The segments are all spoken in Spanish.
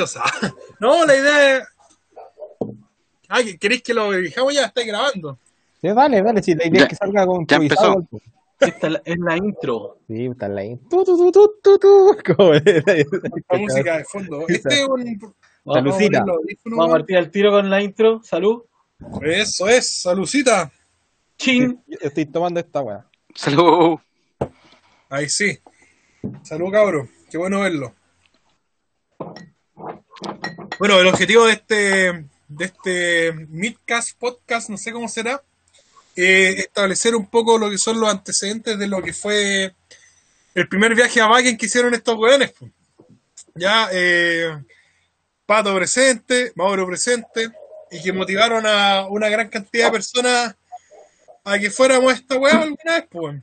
No, la idea es. Ah, ¿queréis que lo dejamos ya? Está grabando. Sí, dale, dale, si la idea Ya- es que salga con ya empezó. Esta es la- es la intro. Sí, está la ahí. Tu, tu, tu, La música de fondo. Este es un. Vamos, Salucita. vamos a partir al tiro con la intro. Salud. Eso es, salucita. Chin. Estoy tomando esta weá. Salud. Ahí sí. Salud, cabro. Qué bueno verlo. Bueno, el objetivo de este, de este Midcast podcast, no sé cómo será, es establecer un poco lo que son los antecedentes de lo que fue el primer viaje a Wagen que hicieron estos weones. po. Ya, eh, Pato presente, Mauro presente, y que motivaron a una gran cantidad de personas a que fuéramos a esta weá alguna vez, pues.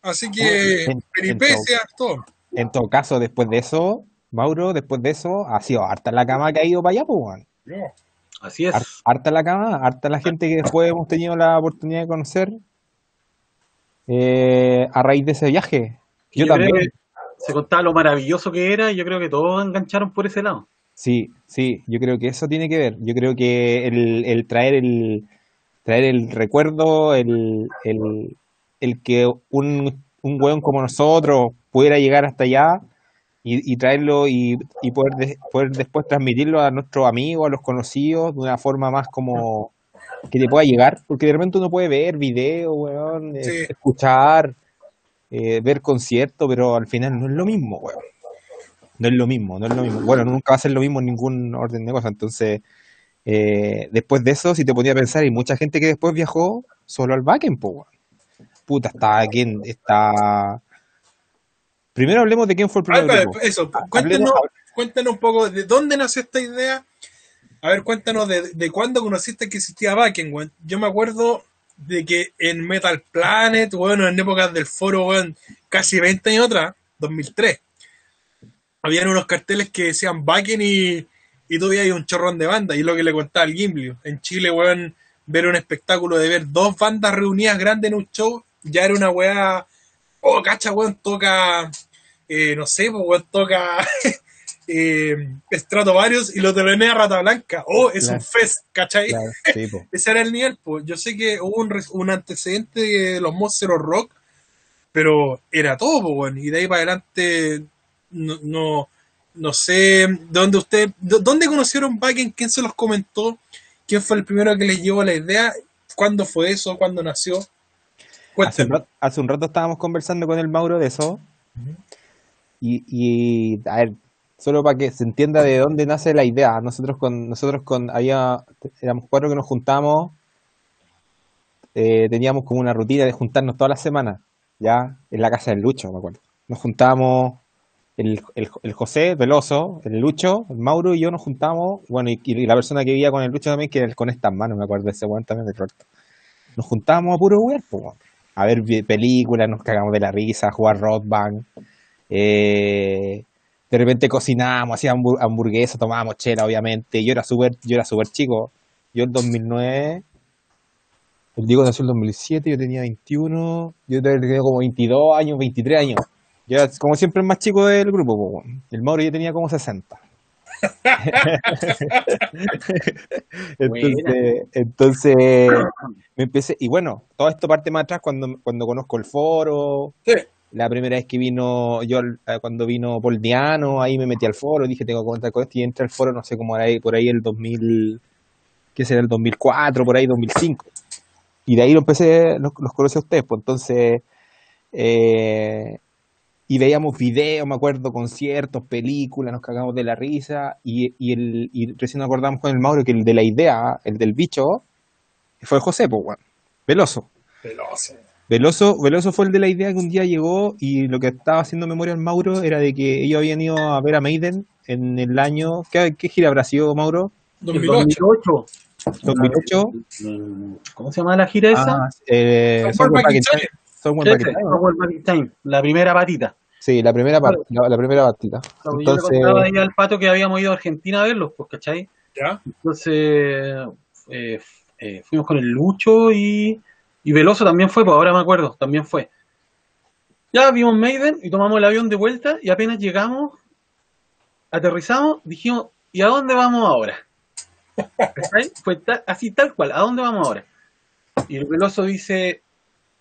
Así que, En- en peripecias, todo. En todo caso, después de eso, Mauro, después de eso, ha sido harta la cama que ha ido para allá, pues, weón. Así es. Har- Harta la cama, harta la gente que después hemos tenido la oportunidad de conocer eh, a raíz de ese viaje. Yo, Yo creo también. que Se contaba lo maravilloso que era y yo creo que todos engancharon por ese lado. Sí, sí, yo creo que eso tiene que ver. Yo creo que el, el traer el traer el recuerdo, el, el, el que un, un weón como nosotros pudiera llegar hasta allá y, y traerlo y, y poder, de- poder después transmitirlo a nuestros amigos, a los conocidos, de una forma más como que te pueda llegar, porque de repente uno puede ver videos, weón, eh, Sí. escuchar, eh, ver conciertos, pero al final no es lo mismo, weón. No es lo mismo, no es lo mismo. Bueno, nunca va a ser lo mismo en ningún orden de cosas. Entonces, eh, después de eso, si te ponía a pensar, hay mucha gente que después viajó solo al backend, po, weón. Puta, está quién, está. Primero hablemos de quién fue el ver, primer espera, grupo. eso, Hablemos- cuéntanos, cuéntanos un poco de dónde nació esta idea. A ver, cuéntanos de, de cuándo conociste que existía Backen, weón. Yo me acuerdo de que en Metal Planet, bueno, en épocas del foro, weón, casi 20 años atrás, 2003, habían unos carteles que decían Backen y, y tú veías un chorrón de banda, y es lo que le contaba al Gimli. En Chile, weón, ver un espectáculo de ver dos bandas reunidas grandes en un show, ya era una weá, oh, cacha, weón, toca, eh, no sé, pues, weón, toca eh, Stratovarius y lo telenea Rata Blanca. Oh, es Claro. un fest, ¿cachai? Claro, sí, po. Ese era el nivel, pues. Yo sé que hubo un, un antecedente de los Monster Rock, pero era todo, pues, weón. Y de ahí para adelante, no, no, no sé dónde usted, dónde conocieron Backen, quién se los comentó, quién fue el primero que les llevó la idea, cuándo fue eso, cuándo nació. Hace un, rato, hace un rato estábamos conversando con el Mauro de eso. Y, y, a ver, solo para que se entienda de dónde nace la idea. Nosotros con, nosotros con, había, éramos cuatro que nos juntamos, eh, teníamos como una rutina de juntarnos todas las semanas, ya, en la casa del Lucho, me acuerdo. Nos juntábamos, el, el, el José Veloso, el Lucho, el Mauro y yo nos juntamos, bueno, y, y la persona que vivía con el Lucho también, que era el con estas manos, me acuerdo de ese weón también de Roberto. Nos juntábamos a puro weón, weón. A ver películas, nos cagamos de la risa, jugar rock band. Eh, de repente cocinábamos, hacíamos hambur- hamburguesas, tomábamos chela, obviamente. Yo era súper, yo era súper chico. Yo en 2009, el Diego nació en 2007, yo tenía 21, yo tenía como 22 años, 23 años. Yo era como siempre el más chico del grupo, el Mauro ya tenía como 60. entonces, entonces me empecé, y bueno, todo esto parte más atrás cuando, cuando conozco el foro, Sí. la primera vez que vino, yo eh, cuando vino Paul Diano, ahí me metí al foro, dije tengo que contar con esto y entré al foro, no sé cómo era ahí, por ahí el 2000, ¿qué será? El 2004, por ahí 2005. Y de ahí lo empecé, los, los conocí a ustedes, pues entonces, eh, y veíamos videos, me acuerdo, conciertos, películas, nos cagamos de la risa, y, y, el, y recién nos acordamos con el Mauro que el de la idea, el del bicho, fue José, pues, bueno, Veloso. Veloz. Veloso, Veloso fue el de la idea que un día llegó y lo que estaba haciendo memoria al Mauro era de que ellos habían ido a ver a Maiden en el año. ¿Qué, qué gira habrá sido, Mauro? El 2008. 2008. 2008. Mm, ¿Cómo se llama la gira esa? Ah, eh, Somewhere Somewhere Back Back in in Time. Time. Somewhere Sí, Back in sí, Time, ¿no? Somewhere Back in Time, la primera patita. Sí, la primera parte, la, la primera partida. Claro, Yo Entonces, le contaba ahí al pato que habíamos ido a Argentina a verlos, pues, ¿cachai? ¿Ya? Entonces, eh, eh, fuimos con el Lucho y, y Veloso también fue, pues ahora me acuerdo, también fue. Ya vimos Maiden y tomamos el avión de vuelta y apenas llegamos, aterrizamos, dijimos, ¿y a dónde vamos ahora? ¿Cachai? Fue ta- así tal cual, ¿a dónde vamos ahora? Y el Veloso dice,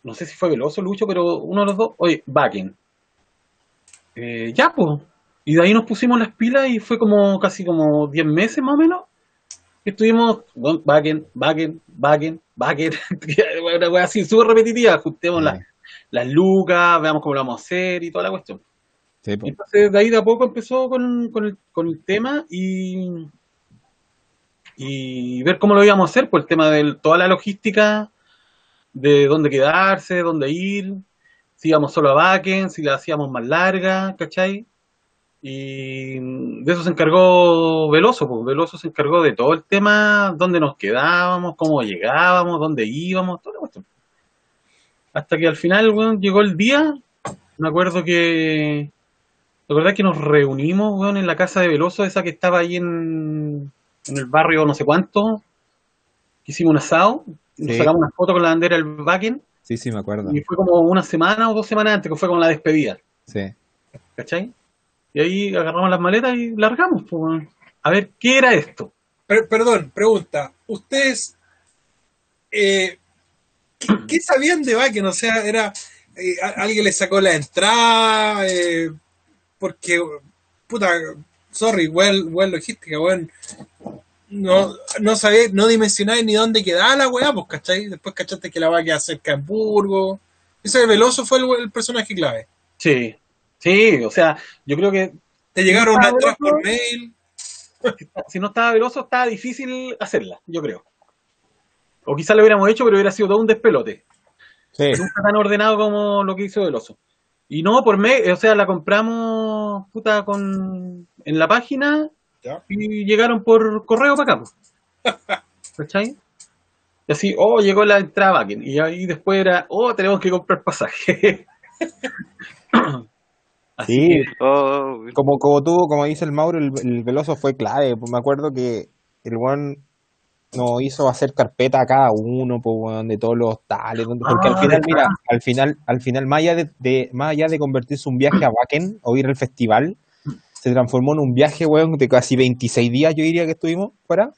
no sé si fue Veloso, Lucho, pero uno de los dos, oye, Backen. Eh, ya, pues. Y de ahí nos pusimos las pilas y fue como casi como 10 meses más o menos. que Estuvimos, bueno, Backen, Backen, Backen, Backen. Una wea así, súper repetitiva. Ajustemos las, las lucas, veamos cómo lo vamos a hacer y toda la cuestión. Sí. Entonces de ahí de a poco empezó con, con el, con el tema y, y ver cómo lo íbamos a hacer, por el tema de toda la logística, de dónde quedarse, dónde ir, si íbamos solo a Bakken, si la hacíamos más larga, ¿cachai? Y de eso se encargó Veloso, pues Veloso se encargó de todo el tema, dónde nos quedábamos, cómo llegábamos, dónde íbamos, toda la cuestión. Hasta que al final, weón, llegó el día, me acuerdo que ¿Te acordás que nos reunimos, weón, en la casa de Veloso, esa que estaba ahí en, en el barrio no sé cuánto? Hicimos un asado, nos sacamos una foto con la bandera del Backen, sí, sí, me acuerdo. y fue como una semana o dos semanas antes, que fue como la despedida, Sí. ¿cachai? Y ahí agarramos las maletas y largamos, pues. A ver, ¿qué era esto? Per- perdón, pregunta. ¿Ustedes eh, ¿qué, qué sabían de Bakken? O sea, era eh, alguien le sacó la entrada eh, porque puta, sorry, well, well logística, weón. No, no sabía, no dimensionáis ni dónde quedaba la weá, pues, ¿cachai? Después cachaste que la va a quedar cerca de Hamburgo. Ese Veloso fue el, el personaje clave. Sí, sí, o sea, yo creo que Te llegaron las entradas Veloso. por mail. si no estaba Veloso, estaba difícil hacerla, yo creo. O quizás lo hubiéramos hecho, pero hubiera sido todo un despelote. Sí. nunca tan ordenado como lo que hizo Veloso. Y no, por mes, o sea, la compramos puta con en la página Ya. y llegaron por correo para acá. pues. ¿Cachai? Y así, oh, llegó la entrada Bakken. Y ahí después era, oh, tenemos que comprar pasaje. así Sí, que, Oh, como, como tú, como dice el Mauro, el, el Veloso fue clave. Pues me acuerdo que el weón nos hizo hacer carpeta a cada uno, pues de todos los tales, porque al Ah, final, mira, al final, al final, más allá de, de- más allá de convertirse un viaje a Wacken o ir al festival, se transformó en un viaje, weón, de casi 26 días, yo diría que estuvimos fuera.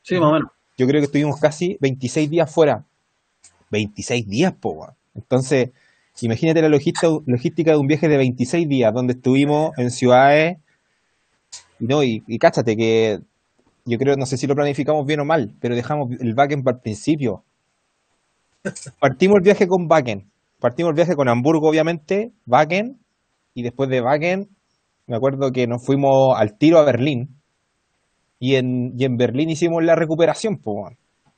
sí, más o menos. Yo creo que estuvimos casi 26 días fuera. 26 días, po, weón. Entonces, imagínate la logística, logística de un viaje de 26 días, donde estuvimos en ciudades. Y no, y, y cáchate que yo creo, no sé si lo planificamos bien o mal, pero dejamos el backend para el principio. Partimos el viaje con backend. Partimos el viaje con Hamburgo, obviamente, backend. Y después de backend, me acuerdo que nos fuimos al tiro a Berlín. Y en, y en Berlín hicimos la recuperación, po,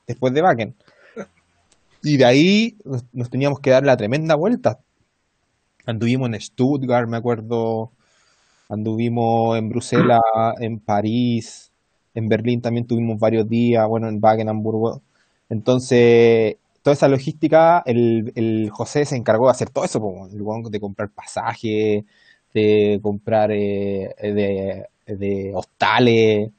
después de Wacken. Y de ahí nos, nos teníamos que dar la tremenda vuelta. Anduvimos en Stuttgart, me acuerdo. Anduvimos en Bruselas, en París, en Berlín también tuvimos varios días, bueno, en Wacken, Hamburgo. Entonces, toda esa logística, el, el José se encargó de hacer todo eso, po, de comprar pasajes, comprar eh, de, de hostales,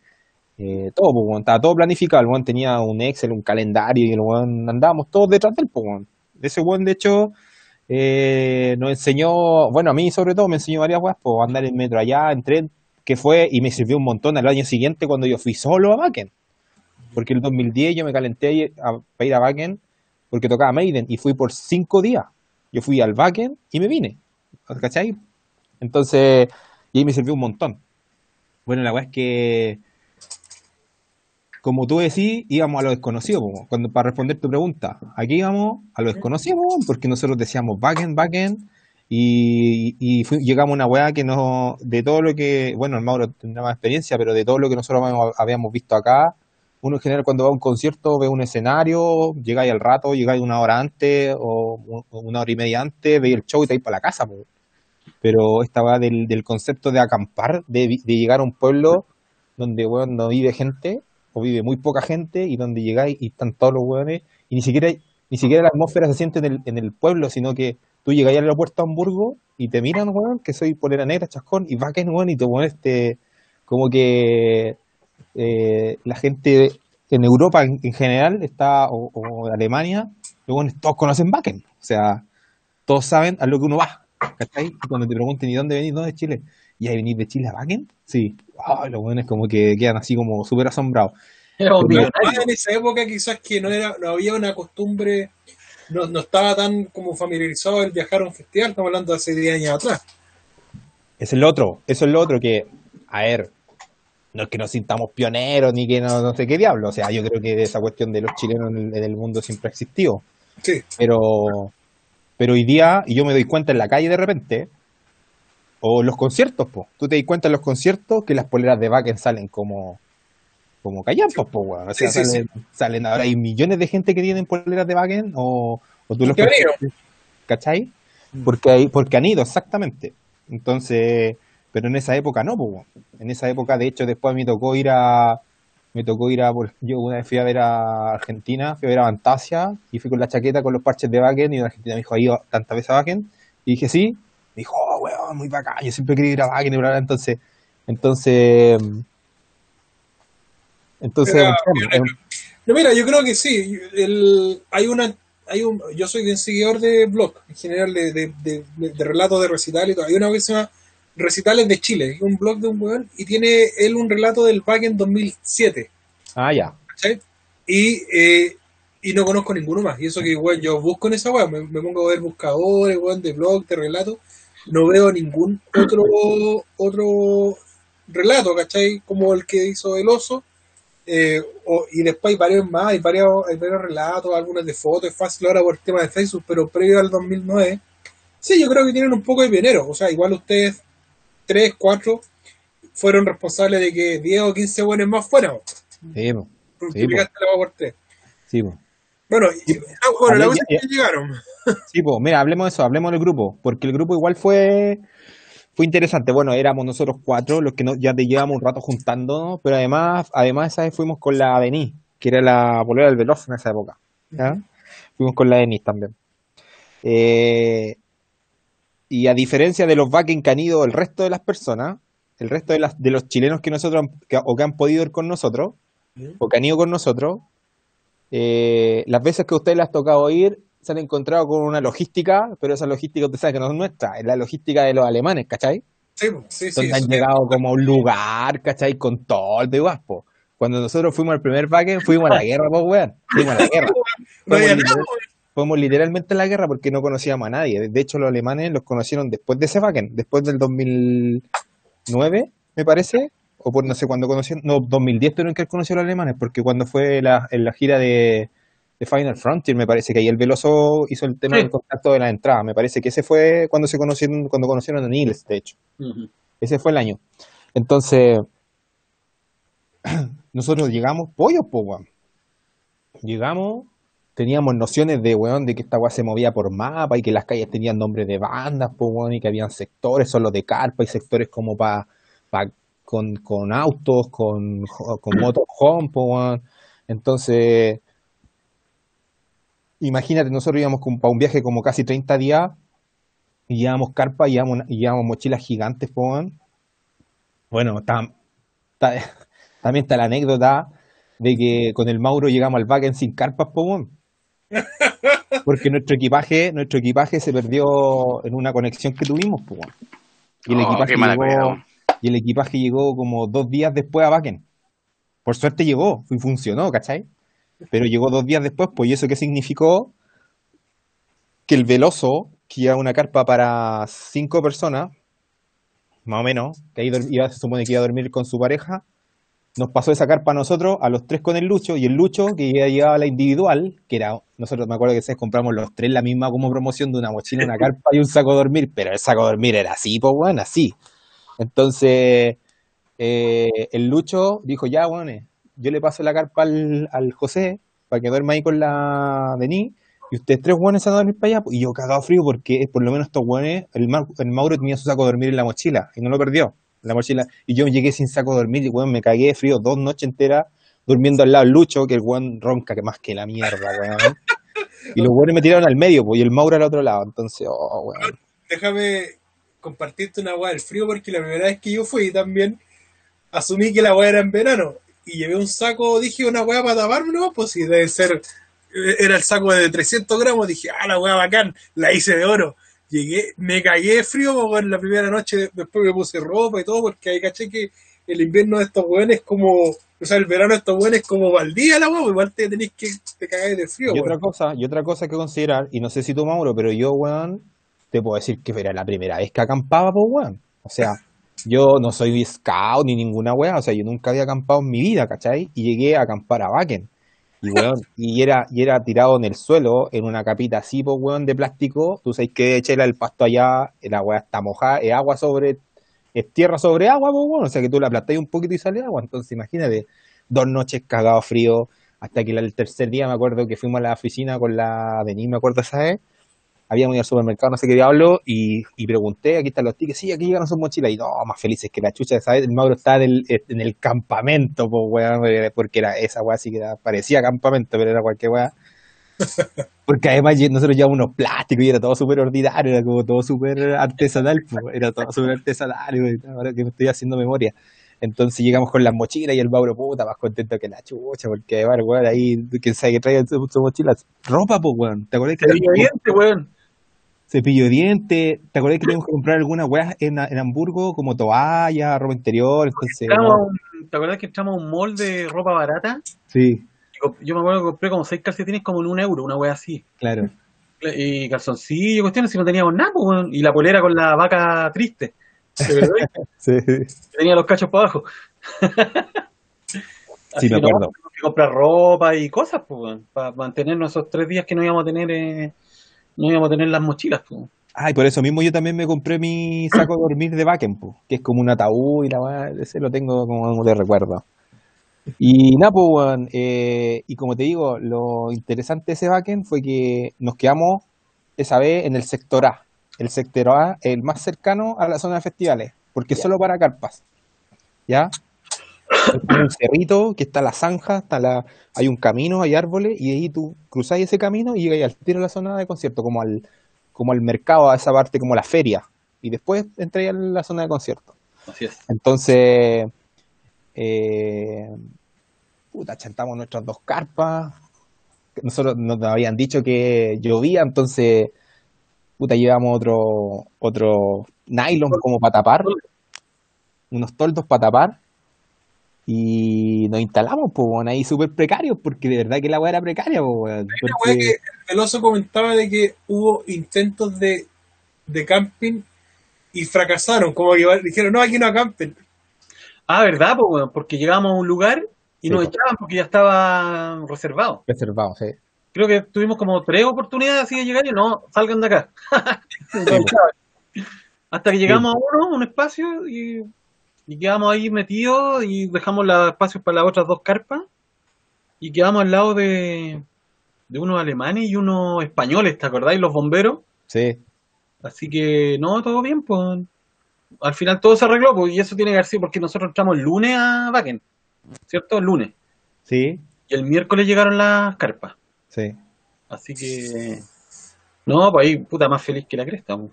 eh, todo, pues, weón, estaba todo planificado. El weón tenía un Excel, un calendario y el weón andábamos todos detrás del pues. Ese weón, de hecho, eh, nos enseñó, bueno, a mí sobre todo me enseñó varias weas, pues andar en metro allá, en tren, que fue y me sirvió un montón al año siguiente cuando yo fui solo a Wacken. Porque el 2010 yo me calenté para ir a Wacken porque tocaba Maiden y fui por cinco días. Yo fui al Wacken y me vine. ¿Cachai? Entonces, y ahí me sirvió un montón. Bueno, la weá es que como tú decís, íbamos a lo desconocido, po, cuando, para responder tu pregunta. Aquí íbamos a lo desconocido, po, porque nosotros decíamos backend, backend, y, y fui- llegamos a una weá que no, de todo lo que, bueno, el Mauro tendrá más experiencia, pero de todo lo que nosotros habíamos, habíamos visto acá, uno en general cuando va a un concierto ve un escenario, llegáis al rato, llegáis una hora antes o un- una hora y media antes, veis el show y te vais para la casa, po. Pero esta weá del, del concepto de acampar, de, de llegar a un pueblo donde weón, no vive gente, o vive muy poca gente, y donde llegáis y están todos los weones, y ni siquiera, ni siquiera la atmósfera se siente en el, en el pueblo, sino que tú llegáis al aeropuerto de Hamburgo y te miran, weón, que soy polera negra, chascón, y va que weón, y te pones este, como que eh, la gente en Europa en, en general está, o, o Alemania, los weones todos conocen Bakken, o sea, todos saben a lo que uno va, ¿cachai? Y cuando te pregunten, ¿y dónde venís? ¿Dónde es Chile? ¿Y ahí venís de Chile a Wacken? Sí. Los buenos como que quedan así como súper asombrados. Era. Ah, en esa época quizás que no era, no había una costumbre, no, no estaba tan como familiarizado el viajar a un festival, estamos hablando de hace 10 años atrás. Eso es lo otro, eso es lo otro que, a ver, no es que nos sintamos pioneros ni que no, no sé qué diablo, o sea, yo creo que esa cuestión de los chilenos en el, en el mundo siempre ha existido, Sí, pero, pero hoy día, y yo me doy cuenta en la calle de repente, o los conciertos, po, tú te das cuenta en los conciertos que las poleras de Backen salen como, como po, weón. o sea, Sí, sí, salen, salen ahora hay millones de gente que tienen poleras de Backen, o, o tú los. ¿cachai? Porque, hay, porque han ido, exactamente. Entonces, pero en esa época no, pues. En esa época, de hecho, después me tocó ir a. Me tocó ir a. por- Yo una vez fui a ver a Argentina, fui a ver a Fantasia, y fui con la chaqueta con los parches de Wacken, y en Argentina me dijo, ¿ha ido tantas veces a Wacken? Y dije, sí. Me dijo, oh, weón, muy bacán, yo siempre quería ir a Wacken, y bla, bla, entonces. Entonces. Entonces. No, mira, yo creo que sí. El, hay una, hay un, yo soy bien seguidor de blog, en general, de, de, de, de relatos de recital y todo. Hay una que se llama Recitales de Chile, un blog de un weón, y tiene él un relato del PAC en 2007. ah, ya. ¿cachai? Y, eh, y no conozco ninguno más. Y eso que, weón, yo busco en esa weón, me, me pongo a ver buscadores, weón, de blog, de relatos, no veo ningún otro otro relato, ¿cachai? Como el que hizo el oso. Eh, o- y después hay varios más, hay varios, hay varios relatos, algunas de fotos, es fácil ahora por el tema de Facebook, pero previo al 2009, sí, yo creo que tienen un poco de pioneros. O sea, igual ustedes, tres, cuatro, fueron responsables de que 10 o 15 buenos más fueran. Sí, po, Sí, Multiplicaste la por sí, po. Bueno, ah, bueno, la es que llegaron. Sí, pues, mira, hablemos de eso, hablemos del grupo, porque el grupo igual fue, fue interesante. Bueno, éramos nosotros cuatro los que no, ya te llevamos un rato juntándonos, pero además, además esa vez fuimos con la Denis, que era la polera del Veloz en esa época. ¿ya? Fuimos con la Denis también. Eh, y a diferencia de los backend que han ido el resto de las personas, el resto de, las, de los chilenos que nosotros han- que- o que han podido ir con nosotros, o que han ido con nosotros, eh, las veces que a ustedes les ha tocado ir, se han encontrado con una logística, pero esa logística usted sabe que no es nuestra, es la logística de los alemanes, ¿cachai? Sí, sí, sí. Donde han eso- llegado como a un lugar, ¿cachai? Con todo el de guaspo. Cuando nosotros fuimos al primer baque, fuimos a la guerra, pues, weón. Fuimos a la guerra. No fuimos literalmente a la guerra porque no conocíamos a nadie. De hecho, los alemanes los conocieron después de ese Wacken, después del 2009, me parece, o por no sé cuándo conocieron, no, 2010 tuvieron que haber conocido a los alemanes, porque cuando fue la, en la gira de, de Final Frontier, me parece que ahí el Veloso hizo el tema Sí. del contacto de la entrada, me parece que ese fue cuando se conocieron, cuando conocieron a Niels, de hecho. Ujú. Ese fue el año. Entonces, nosotros llegamos, pollos, po. Llegamos, teníamos nociones de, weón, de que esta weá se movía por mapa y que las calles tenían nombres de bandas, weón, y que habían sectores solo de carpa y sectores como para con, con autos, con, con motorhome, weón. Entonces, imagínate, nosotros íbamos para un viaje como casi 30 días y llevábamos carpa y llevábamos, y llevábamos mochilas gigantes, weón. Bueno, está- también está la anécdota de que con el Mauro llegamos al Wacken sin carpas, weón. Porque nuestro equipaje, nuestro equipaje se perdió en una conexión que tuvimos. Y el, Oh, equipaje llegó, y el equipaje llegó como dos días después a Wacken. Por suerte llegó y funcionó, ¿cachai? Pero llegó dos días después, pues, ¿y eso qué significó? Que el Veloso, que lleva una carpa para cinco personas, más o menos, que ahí iba, se supone que iba a dormir con su pareja, nos pasó esa carpa a nosotros, a los tres con el Lucho, y el Lucho, que ya llevaba la individual, que era, nosotros me acuerdo que se compramos los tres la misma como promoción de una mochila, una carpa y un saco de dormir, pero el saco de dormir era así, pues bueno, así. Entonces, eh, el Lucho dijo, ya, bueno, yo le paso la carpa al, al José para que duerma ahí con la Denis y ustedes tres hueones se van a dormir para allá. Y yo cagado frío porque por lo menos estos hueones, el, Mau- el Mauro tenía su saco de dormir en la mochila y no lo perdió. La mochila. Y yo llegué sin saco de dormir y weón, me cagué de frío dos noches enteras durmiendo al lado del Lucho, que el weón ronca que más que la mierda, weón. Y los hueones me tiraron al medio, pues, y el Mauro al otro lado. Entonces, oh, weón. Déjame compartirte una weá del frío porque la primera vez que yo fui también asumí que la weá era en verano y llevé un saco, dije una weá para taparme, no, pues si debe ser, eh, era el saco de 300 gramos, dije, ah, la weá bacán, la hice de oro. Llegué, me cagué de frío en la primera noche, después me puse ropa y todo, porque ahí caché que el invierno de estos weones es como, o sea, el verano de estos weones es como al día la weón, igual te tenéis que te cagáis de frío, Y weón. otra cosa, y otra cosa que considerar, y no sé si tú, Mauro, pero yo, weón, te puedo decir que era la primera vez que acampaba, pues, weón. O sea, yo no soy scout ni ninguna weá, o sea, yo nunca había acampado en mi vida, ¿cachai? Y llegué a acampar a Bakken. Y, weón, y era, y era tirado en el suelo, en una capita así, pues, weón, de plástico. Tú sabes que echarle el pasto allá, la weá está mojada, es agua sobre, es tierra sobre agua, pues, weón. O sea, que tú la aplastáis un poquito y sale agua. Entonces, imagínate, dos noches cagado frío, hasta que el tercer día me acuerdo que fuimos a la oficina con la Denis, me acuerdo esa vez, habíamos ido al supermercado, no sé qué diablo, y, y pregunté, aquí están los tickets, sí, aquí llegaron sus mochilas, y no, más felices que la chucha, ¿sabes? El Mauro estaba en el, en el campamento, pues, weón, eh, porque era esa weá sí que era, parecía campamento, pero era cualquier weá. Porque además nosotros llevábamos unos plásticos y era todo súper ordinario, era como todo súper artesanal, era todo súper artesanal, ahora que me estoy haciendo memoria. Entonces llegamos con las mochilas y el Mauro puta más contento que la chucha, porque además, weón, ahí, quién sabe que trae su, su mochila, ropa, pues, weón, ¿te acuerdas que weón. Cepillo de dientes, ¿te acuerdas que teníamos que comprar alguna weá en, en Hamburgo, como toalla, ropa interior? Entonces, Entramos no, ¿Te acuerdas que entramos a un mall de ropa barata? sí, Yo me acuerdo que compré como seis calcetines como en un euro, una wea así. claro. Y calzoncillo, cuestiones, si no teníamos nada, pues. Y la polera con la vaca triste. Sí, tenía los cachos para abajo. sí me que no, acuerdo. que comprar ropa y cosas, pues, para mantenernos esos tres días que no íbamos a tener, eh, no íbamos a tener las mochilas, pues. Ay, por eso mismo yo también me compré mi saco de dormir de Bakken, po, que es como un ataúd y la ese lo tengo como de recuerdo. Y nada, pues, eh, y como te digo, lo interesante de ese Bakken fue que nos quedamos esa vez en el sector A. El sector A, el más cercano a la zona de festivales, porque es solo para carpas. ¿Ya? Un cerrito que está la zanja, está la, hay un camino, hay árboles, y ahí tú cruzáis ese camino y llegáis al tiro a la zona de concierto, como al, como al mercado, a esa parte como la feria. Y después entráis a la zona de concierto. Así es. Entonces, eh, puta, chantamos nuestras dos carpas. Nosotros nos habían dicho que llovía, entonces, puta, llevamos otro, otro nylon como para tapar, unos toldos para tapar, y nos instalamos, pues, bueno, ahí súper precarios, porque de verdad que la weá era precaria, pues, weón, Una porque- weá que el oso comentaba de que hubo intentos de, de camping y fracasaron, como que dijeron, no, aquí no acampen. Ah, ¿verdad? Pues, weón? porque llegamos a un lugar y Sí, nos echaban porque ya estaba reservado. reservado, sí. Creo que tuvimos como tres oportunidades así de llegar y no, salgan de acá. Hasta que llegamos a uno, un espacio, y, y quedamos ahí metidos y dejamos los espacios para las otras dos carpas. Y quedamos al lado de, de unos alemanes y unos españoles, ¿te acordáis? Los bomberos. Sí, Así que, no, todo bien, pues. Al final todo se arregló, pues, y eso tiene que haber sido porque nosotros entramos el lunes a Bakken, ¿cierto? El lunes. sí, Y el miércoles llegaron las carpas. sí. Así que. No, pues ahí, puta, más feliz que la cresta. pues.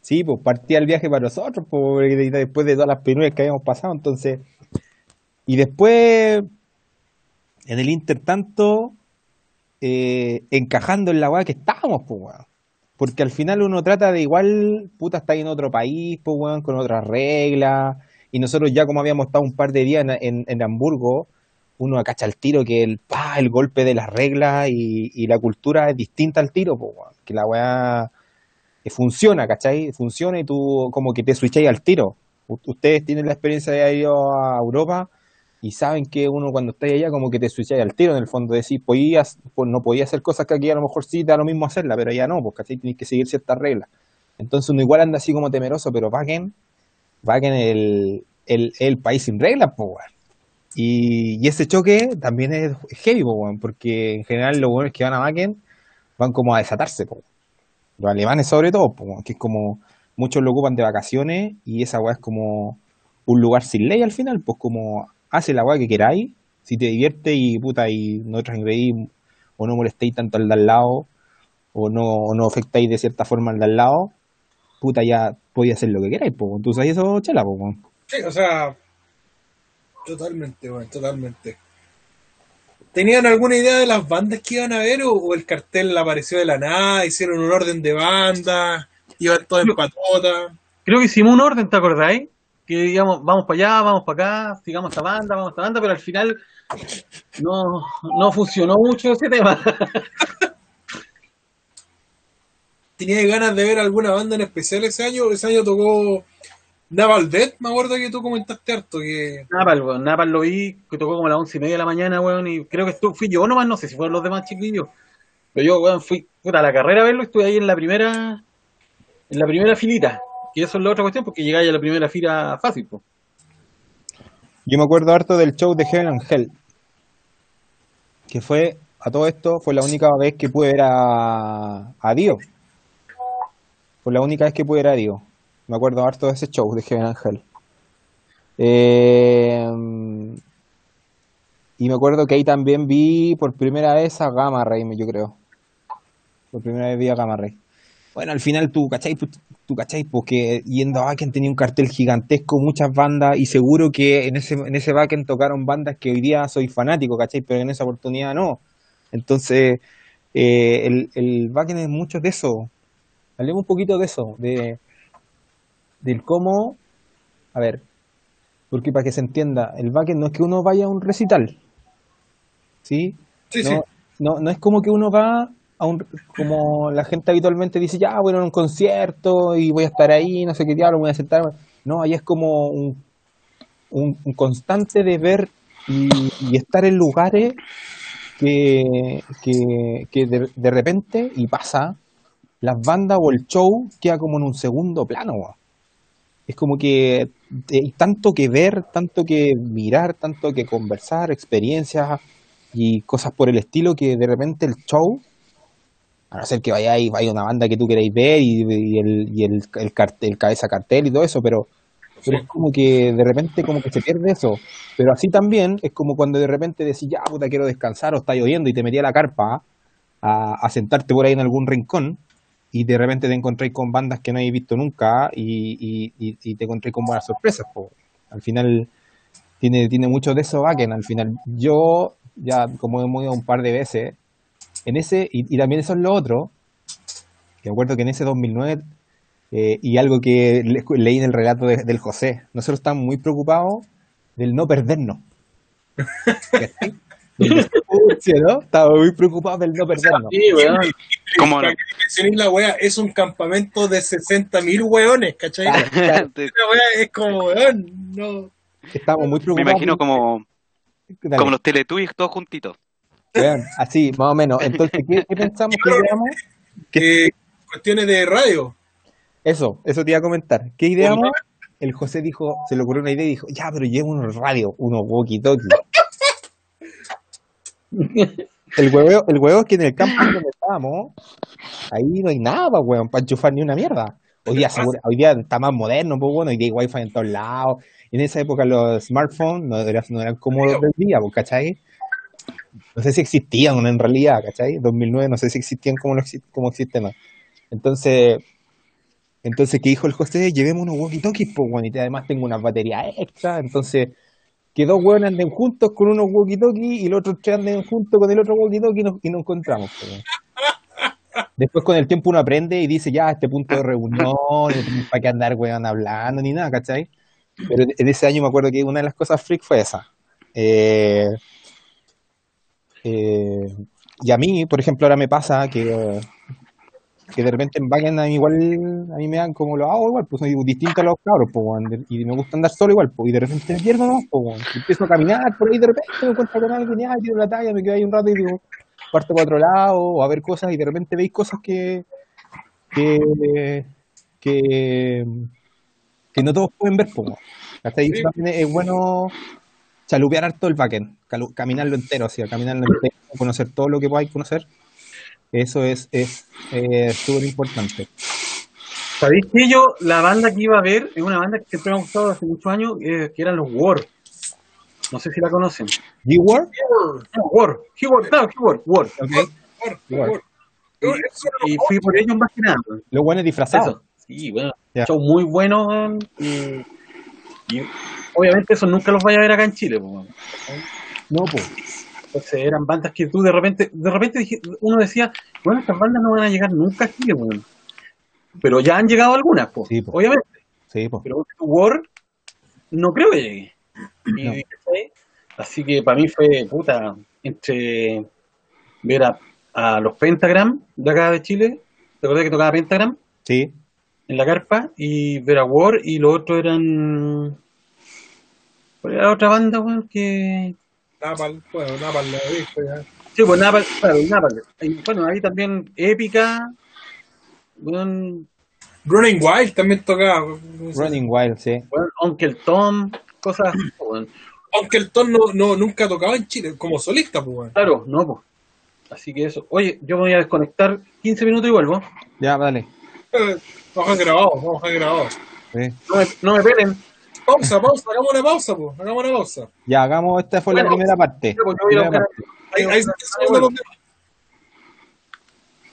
Sí, pues partía el viaje para nosotros, pues, después de todas las penurias que habíamos pasado, entonces. Y después, en el intertanto, eh, encajando en la weá que estábamos, pues, weón. Porque al final uno trata de igual, puta, está en otro país, pues, weón, con otras reglas. Y nosotros ya como habíamos estado un par de días en, en, en Hamburgo, uno acacha el tiro que el, pa, el golpe de las reglas y, y la cultura es distinta al tiro, pues. Que la weá funciona, ¿cachai? Funciona y tú como que te switcháis al tiro. Ustedes tienen la experiencia de haber ido a Europa y saben que uno cuando está allá como que te switcháis al tiro, en el fondo decís, podías, pues no podía hacer cosas que aquí a lo mejor sí da lo mismo hacerla, pero allá no, pues ¿cachai? Tienes que seguir ciertas reglas. Entonces uno igual anda así como temeroso, pero Wagen, Wagen el, el, país sin reglas, pues weón. Y, y ese choque también es heavy, pues, weón, porque en general los buenos que van a Wagen van como a desatarse, pues. Los alemanes sobre todo, que es como muchos lo ocupan de vacaciones y esa weá es como un lugar sin ley al final, pues como hace la weá que queráis, si te divierte y puta y no transgredís o no molestéis tanto al de al lado o no, o no afectáis de cierta forma al de al lado, puta ya podéis hacer lo que queráis, pues. ¿Tú sabes eso, chela, pues? Sí, o sea, totalmente, bueno, totalmente. ¿Tenían alguna idea de las bandas que iban a ver o, o el cartel apareció de la nada? ¿Hicieron un orden de bandas? iban todos en patota. Creo que hicimos un orden, ¿te acordáis? Que digamos, vamos para allá, vamos para acá, sigamos esta banda, vamos a esta banda, pero al final no, no funcionó mucho ese tema. Tenía ganas de ver alguna banda en especial ese año. Ese año tocó Naval Death, me acuerdo que tú comentaste harto que Napal, weón, Napal lo vi, que tocó como a las once y media de la mañana, weón, y creo que estu- fui yo nomás, no sé si fueron los demás chiquillos. Pero yo, weón, fui puta, a la carrera a verlo y estuve ahí en la primera, en la primera filita. Que eso es la otra cuestión, porque llegáis a la primera fila fácil, pues. Yo me acuerdo harto del show de Heaven and Hell. Que fue, a todo esto, fue la única vez que pude ver a, a Dio. Fue la única vez que pude ver a Dio. Me acuerdo harto de ese show de Heaven Hell. Eh, y me acuerdo que ahí también vi por primera vez a Gamma Ray, yo creo. Por primera vez vi a Gamma Ray. Bueno, al final tú, ¿cachai? Tú, tú, ¿cachai? Porque yendo a Backend tenía un cartel gigantesco, muchas bandas, y seguro que en ese, en ese Backend tocaron bandas que hoy día soy fanático, ¿cachai? Pero en esa oportunidad no. Entonces, eh, el, el Backend es mucho de eso. Hablemos un poquito de eso, de del cómo, a ver, porque para que se entienda, el Backend no es que uno vaya a un recital, ¿sí? Sí, no, sí. no, no es como que uno va a un, como la gente habitualmente dice, ya, bueno, a un concierto y voy a estar ahí, no sé qué diablo, voy a sentar. No, ahí es como un, un, un constante de ver y, y estar en lugares que, que, que de, de repente, y pasa, las bandas o el show queda como en un segundo plano. Es como que hay tanto que ver, tanto que mirar, tanto que conversar, experiencias y cosas por el estilo que de repente el show, a no ser que vaya y vaya una banda que tú queráis ver y, y el, y el, el, cartel, el cabeza cartel y todo eso, pero, pero es como que de repente como que se pierde eso. Pero así también es como cuando de repente decís, ya puta quiero descansar o está lloviendo y te metí a la carpa a, a sentarte por ahí en algún rincón y de repente te encontráis con bandas que no habéis visto nunca y, y, y, te encontráis con buenas sorpresas. po. Al final tiene, tiene mucho de eso Bakken. Al final yo ya como hemos ido un par de veces, en ese, y, y también eso es lo otro, que acuerdo que en ese 2009, eh, y algo que le- leí en el relato de- del José, nosotros estamos muy preocupados del no perdernos. ¿Cachai? ¿no? Estamos muy preocupados del no perdernos. Sí, weón. ¿Cómo Para no? que mencionéis la wea, es un campamento de 60.000 weones, ¿cachai? La wea es como, weón, no. Estamos muy Me preocupados. imagino como, Dale, como los Teletubbies todos juntitos. weón, así, más o menos. Entonces, ¿qué, qué pensamos que ideamos? Que cuestiones de radio. Eso, eso te iba a comentar. ¿Qué ideamos? El José dijo, se le ocurrió una idea y dijo, ya, pero llevemos unos radios, unos walkie-talkie. El huevo, el huevo es que en el campo donde estábamos, ahí no hay nada, pa, weón, para enchufar ni una mierda. Hoy día, seguro- hoy día está más moderno, pues bueno, hoy día hay wifi en todos lados. En esa época los smartphones no eran, no eran como los del día, pues, ¿cachai? No sé si existían en realidad, ¿cachai? 2009 no sé si existían como, lo como existen. Entonces, entonces, ¿qué dijo el José? Llevemos unos walkie-talkies, pues, bueno, y además tengo unas baterías extra, entonces que dos hueones anden juntos con unos walkie-talkies y los otros tres anden juntos con el otro walkie-talkie y nos, encontramos. Después con el tiempo uno aprende y dice, ya, este punto de reunión, para qué andar, weón, hablando ni nada, ¿cachai? Pero en- en ese año me acuerdo que una de las cosas freak fue esa. Eh, eh, y a mí, por ejemplo, ahora me pasa que, que de repente en Backend a mí igual, a mí me dan como lo hago igual, pues soy distinto a los cabros, pues, y me gusta andar solo igual, pues, y de repente me pierdo, ¿no? Pues, empiezo a caminar por ahí, de repente me encuentro con alguien, ya, tiro la talla, me quedo ahí un rato y digo, parto para otro lado, o a ver cosas, y de repente veis cosas que, que, que, que no todos pueden ver, pues. Eso también es bueno chalupear harto el backend, caminarlo entero, o sea, caminarlo entero, conocer todo lo que podáis conocer. Eso es es eh, súper importante. ¿Sabéis que yo, la banda que iba a ver, es una banda que siempre me ha gustado hace muchos años, eh, que eran los War. No sé si la conocen. G-Word, No, War. No, Keyword, War. ok. Por Igual. favor. Y, y fui por ellos más que nada. Los buenos disfrazados. Eso. Sí, bueno. Ya. Show muy bueno. weón, Y, y obviamente eso nunca los vaya a ver acá en Chile. pues. No, pues. Entonces eran bandas que tú de repente, de repente uno decía, bueno, estas bandas no van a llegar nunca a Chile, weón. Pero ya han llegado algunas, pues, Sí, obviamente. Sí. Pero War no creo que llegue. Así que para mí fue, puta, entre ver a, a los Pentagram de acá de Chile, ¿te acordás que tocaba Pentagram Sí. en la carpa? Y ver a War y los otros eran... ¿Cuál era la otra banda, weón? Que... Napal, bueno, Napal lo he visto ya. Sí, pues Napal, claro, Napal. Bueno, ahí también Épica, weón, Running Wild también tocaba. Running Wild, sí. weón, Uncle Tom, cosas. Aunque el Tom no, no, nunca tocaba en Chile como solista, pues, weón. Claro, no, pues. Así que eso. Oye, yo me voy a desconectar 15 minutos y vuelvo. Ya, dale. Eh, Vamos a grabar, vamos a grabar. Sí. No me, no me pelen. Pausa, pausa, hagamos una pausa, pues. Hagamos una pausa. Ya, hagamos, esta fue la Bueno, primera parte. yo a Primera buscar- parte. Ahí, ahí se está subiendo los demás.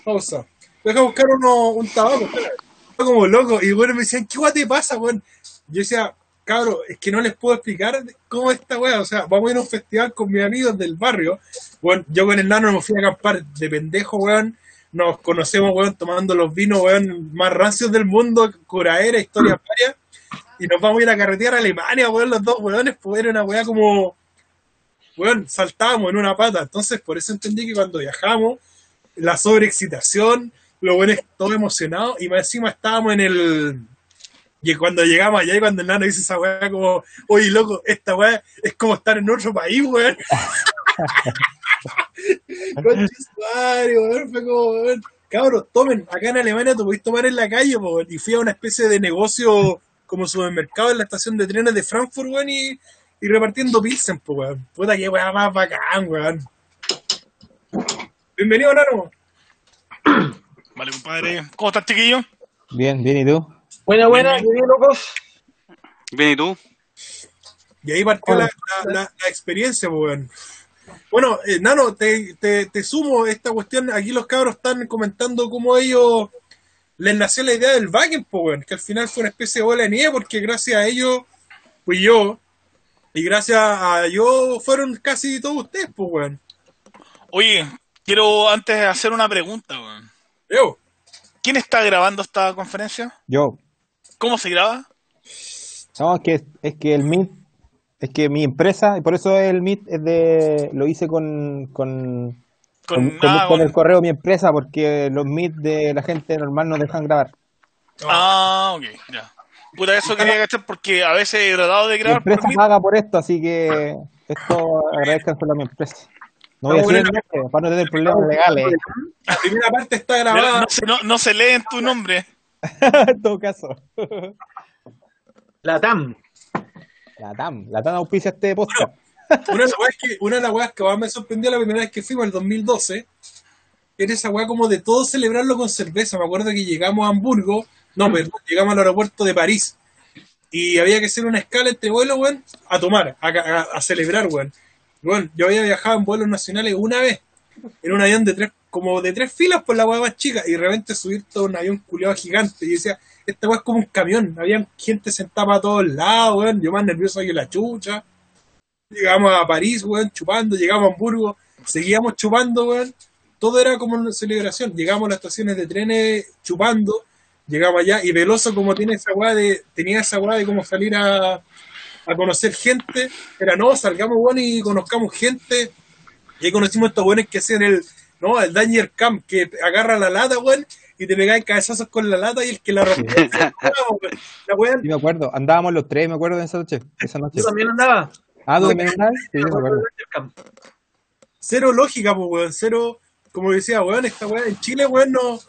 Pausa. Deja buscar uno, un tabaco. Estaba como loco. Y bueno, me decían, ¿qué guay te pasa, weón? Yo decía, cabro, es que no les puedo explicar cómo es esta weá. O sea, vamos a ir a un festival con mis amigos del barrio. Bueno, yo con el nano me fui a acampar de pendejo, weón. Nos conocemos, weón, tomando los vinos, weón, más rancios del mundo, curaera, historia varias. Y nos vamos a ir a carretear a Alemania, weón, los dos weones, pues era una weá como weón, saltábamos en una pata. Entonces, por eso entendí que cuando viajamos, la sobreexcitación, los buenos todos emocionados, y más encima estábamos en el. Y cuando llegamos allá, y cuando el nano dice esa weá, como, oye, loco, esta weá es como estar en otro país, weón. Weón, fue como, weón. Cabros, tomen, acá en Alemania tú podés tomar en la calle, weón. y fui a una especie de negocio como supermercado en la estación de trenes de Frankfurt, weón, y, y repartiendo pilsen, pues, weón. Puta que weá más bacán, weón. Bienvenido, Nano. Vale, compadre. ¿Cómo estás, chiquillo? Bien, bien, ¿y tú? Buena, buena, qué bien, locos. Bien, ¿y tú? Y ahí partió la, la- la- la experiencia, pues, weón. Bueno, eh, Nano, te, te, te sumo esta cuestión. Aquí los cabros están comentando cómo ellos les nació la idea del pues, weón. Que al final fue una especie de bola de nieve, porque gracias a ellos fui yo. Y gracias a yo fueron casi todos ustedes, pues, weón. Oye, quiero antes hacer una pregunta, weón. Yo. ¿Quién está grabando esta conferencia? Yo. ¿Cómo se graba? No, es que, es que el Meet, es que mi empresa, y por eso el Meet es de, lo hice con, con, con, con- ah, con con- el correo de mi empresa, porque los Meet de la gente normal no dejan grabar. Ah, ok, ya. Puta, eso quería cachar porque a veces he tratado de Mi grabar por empresa mí. paga por esto, así que esto agradezcan solo a mi empresa. No voy a Ah, decir el nombre, para no tener problemas legales, La primera parte está grabada. no se, no- no se lee en tu nombre. en todo caso. La TAM. La TAM, la TAM auspicia este podcast. Una de las que, una de las weas que más me sorprendió la primera vez que fuimos, el 2012, era esa wea como de todo celebrarlo con cerveza. Me acuerdo que llegamos a Hamburgo, no, perdón, llegamos al aeropuerto de París. Y había que hacer una escala entre vuelos, weón, a tomar, a, a- a celebrar, weón. Bueno, yo había viajado en vuelos nacionales una vez, en un avión de tres, como de tres filas por la wea más chica, y de repente subir todo un avión culiado gigante. Y yo decía, esta wea es como un camión, había gente sentada a todos lados, weón, yo más nervioso que la chucha. Llegamos a París, weón, chupando, llegamos a Hamburgo, seguíamos chupando, weón. Todo era como una celebración. Llegamos a las estaciones de trenes chupando, llegamos allá, y Veloso como tiene esa weá de, tenía esa weá de como salir a, a conocer gente, era no, salgamos weón y conozcamos gente. Y ahí conocimos a estos weones que hacían el, no, el Danger Camp, que agarra la lata, weón, y te pegaban cabezazos con la lata y el que la rompía. la weá Sí, me acuerdo. Andábamos los tres, me acuerdo de esa noche. Esa noche. Yo también andaba. Ah, ¿tú también andabas? Sí, cero lógica, pues, weón, cero, como decía, weón, esta weón, en Chile, weón, no,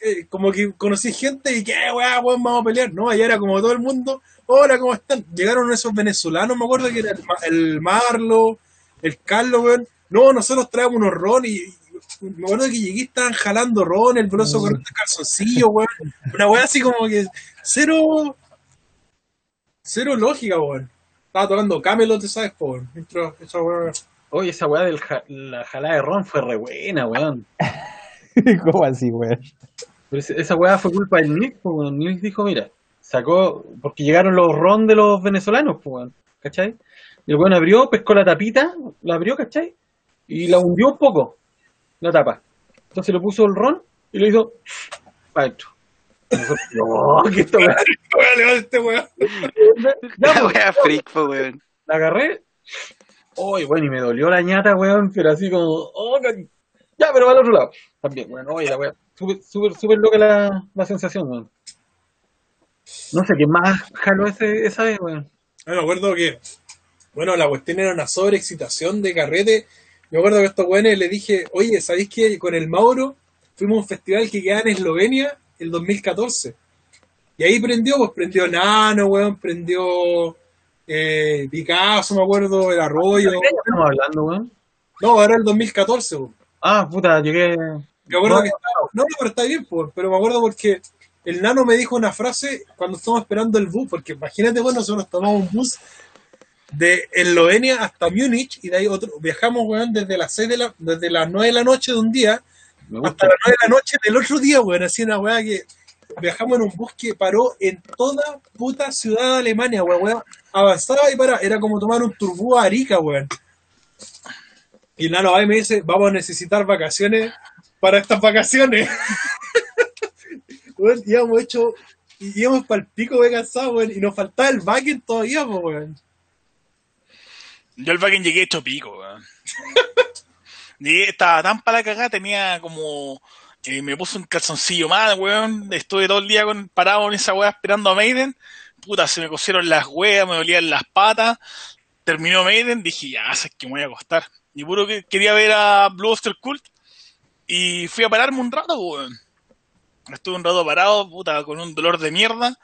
eh, como que conocí gente y que, weón, weón, vamos a pelear, no, allá era como todo el mundo, hola, ¿cómo están? Llegaron esos venezolanos, me acuerdo que era el, el Marlo, el Carlos, weón, no, nosotros traemos unos ron y, y me acuerdo que llegué y estaban jalando ron, el broso con este calzoncillo, weón, una weón así como que cero, cero lógica, weón. Estaba tocando Camelot, ¿sabes? Por intro, esa weón. Oye, esa weá de la jalada de ron fue re buena, weón. ¿Cómo así, weón? Esa weá fue culpa del Nils, pues, weón. Nils dijo, mira, sacó, porque llegaron los ron de los venezolanos, pues, weón, ¿cachai? Y el weón abrió, pescó la tapita, la abrió, ¿cachai? Y la hundió un poco, la tapa. Entonces le puso el ron y le hizo para adentro. Nosotros, no, que weá. Weón, este weón. La wea freak, weón. la agarré. Oye, bueno, y me dolió la ñata, weón, pero así como, oh, ya, pero va al otro lado. También, bueno, oye, la weá, súper, súper, súper loca la, la sensación, weón. No sé, ¿quién más jaló ese, esa vez, weón? Ah, me acuerdo que, bueno, la cuestión era una sobreexcitación de carrete. Me acuerdo que a estos weones le dije, oye, ¿sabéis que con el Mauro fuimos a un festival que queda en Eslovenia el 2014? Y ahí prendió, pues prendió Nano, weón, prendió eh, Picasso, me acuerdo, el Arroyo. ¿De qué estamos hablando, weón? No, ahora el 2014, weón. Ah, puta, llegué. Me acuerdo No, que estaba- no, pero está bien, pues, pero me acuerdo porque el nano me dijo una frase cuando estábamos esperando el bus, porque imagínate, bueno, nosotros tomamos un bus de Eslovenia hasta Múnich y de ahí otro, viajamos, weón, desde las seis de la, desde las 9 de la noche de un día Me hasta gusta. las 9 de la noche del otro día, weón, así una weá que viajamos en un bus que paró en toda puta ciudad de Alemania, weón, weón, avanzaba y paraba, era como tomar un turbú a Arica, weón. Y el nano y me dice, vamos a necesitar vacaciones para estas vacaciones. weón, íbamos hecho, y íbamos para el pico de cansado, weón, y nos faltaba el backend todavía, weón. Yo al backend llegué hecho pico, weón. Estaba tan para la cagada, tenía como. eh, me puse un calzoncillo más, weón. Estuve todo el día parado en esa weá esperando a Maiden. Puta, se me cosieron las weas, me dolían las patas. Terminó Maiden, dije, ya, sé que me voy a acostar. Y puro que quería ver a Blue Oyster Cult. Y fui a pararme un rato, weón. Estuve un rato parado, puta, con un dolor de mierda.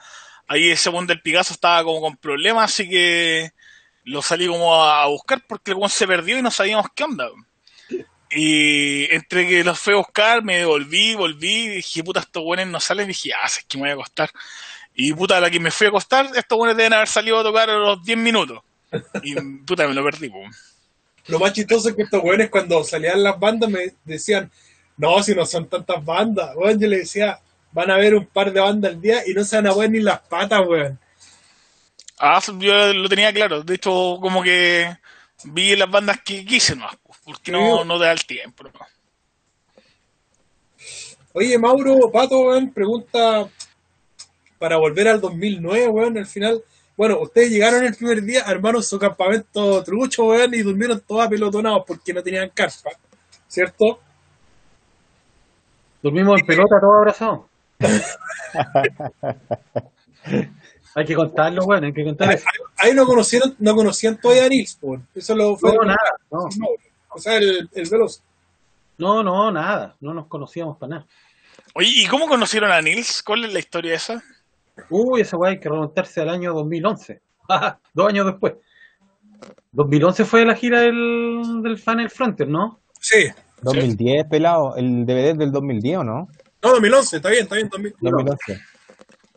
Ahí ese weón del Picasso estaba como con problemas, así que lo salí como a buscar porque el weón se perdió y no sabíamos qué onda. Y entre que los fui a buscar, me devolví, volví, y dije, puta, estos weones no salen, dije, ah, sé que me voy a acostar. Y puta, a la que me fui a acostar, estos weones deben haber salido a tocar a los 10 minutos. Y puta, me lo perdí, po. Lo más chistoso es que estos weones cuando salían las bandas me decían, no, si no son tantas bandas, weón, yo le decía, van a ver un par de bandas al día y no se van a ver ni las patas, weón. Ah, yo lo tenía claro. De hecho, como que vi las bandas que quise más, porque no, no te da el tiempo. ¿no? Oye, Mauro, Pato, weón, pregunta para volver al 2009, weón, al final. Bueno, ustedes llegaron el primer día, armaron su campamento trucho, weón, y durmieron todos apelotonados porque no tenían carpa, ¿cierto? Dormimos en pelota todos abrazados. hay que contarlo, weón, hay que contar eso. Ahí no conocieron, no conocían todavía a Nils, weón. Eso lo fue. No, nada, no. O sea, el, el veloz. No, no, nada. No nos conocíamos para nada. Oye, ¿y cómo conocieron a Nils? ¿Cuál es la historia esa? Uy, esa weá hay que remontarse al año 2011. Dos años después. 2011 fue la gira del, del Funnel Frontier, ¿no? Sí. 2010, pelado. El DVD del 2010, ¿o no? No, 2011, está bien, está bien, 2000. 2011.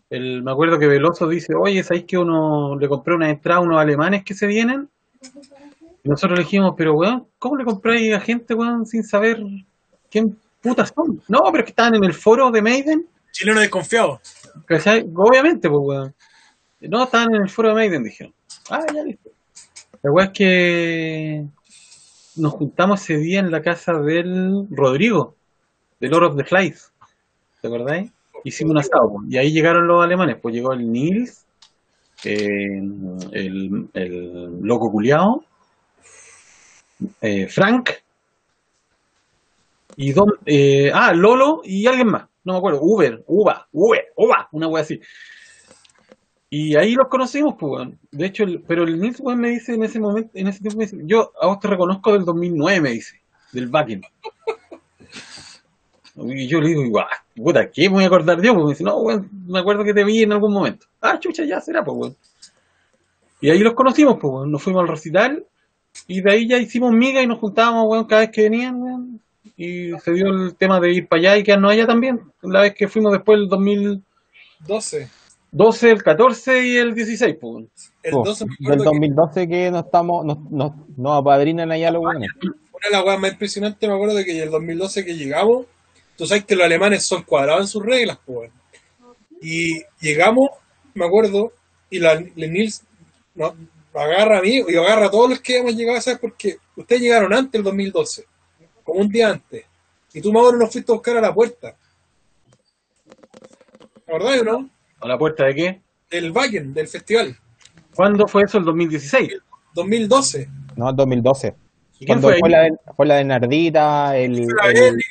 El, me acuerdo que Veloso dice, oye, ¿sabéis que uno le compré una entrada a unos alemanes que se vienen? Nosotros le dijimos, pero weón, ¿cómo le compráis a gente, weón, sin saber quién putas son? No, pero es que estaban en el foro de Maiden. Chileno desconfiado. ¿cachai? Obviamente, pues weón. No, estaban en el foro de Maiden, dijeron. Ah, ya listo. La weá es que nos juntamos ese día en la casa del Rodrigo, del Lord of the Flies. ¿Te acordáis? Hicimos un asado, pues, y ahí llegaron los alemanes, pues llegó el Nils, eh, el, el loco culiao, eh, Frank, y don, eh, ah, Lolo y alguien más, no me acuerdo, Uber, Uva, Uber, Uva, una wea así. Y ahí los conocimos, pues. De hecho, pero el Nils, weón, me dice en ese momento, en ese tiempo, me dice, yo a vos te reconozco del 2009, me dice, del backend. Y yo le digo, igual, puta, ¿qué me voy a acordar yo? Pues me dice, no, weón, me acuerdo que te vi en algún momento. Ah, chucha, ya será, pues, weón. Y ahí los conocimos, pues, weón. Nos fuimos al recital y de ahí ya hicimos miga y nos juntábamos, weón, cada vez que venían, weón. Y se dio el tema de ir para allá y quedarnos allá también. La vez que fuimos después el 2012, 12. el 14 y el 16, pues. El Oh, 12 me del acuerdo que 2012 que nos estamos, nos, nos, nos apadrinan allá los buenos. una de las weas más impresionantes, me acuerdo de que el 2012 que llegamos, tú sabes que los alemanes son cuadrados en sus reglas, pues. Y llegamos, me acuerdo, y la, la Nils agarra a mí y agarra a todos los que hemos llegado, ¿sabes? Porque ustedes llegaron antes del 2012, como un día antes. Y tú, Mauro, nos fuiste a buscar a la puerta. ¿La verdad o no? ¿A la puerta de qué? El Wacken, del festival. ¿Cuándo fue eso? ¿El 2016? 2012. No, 2012. ¿Y Cuando fue la, de, fue la de Nardita, el,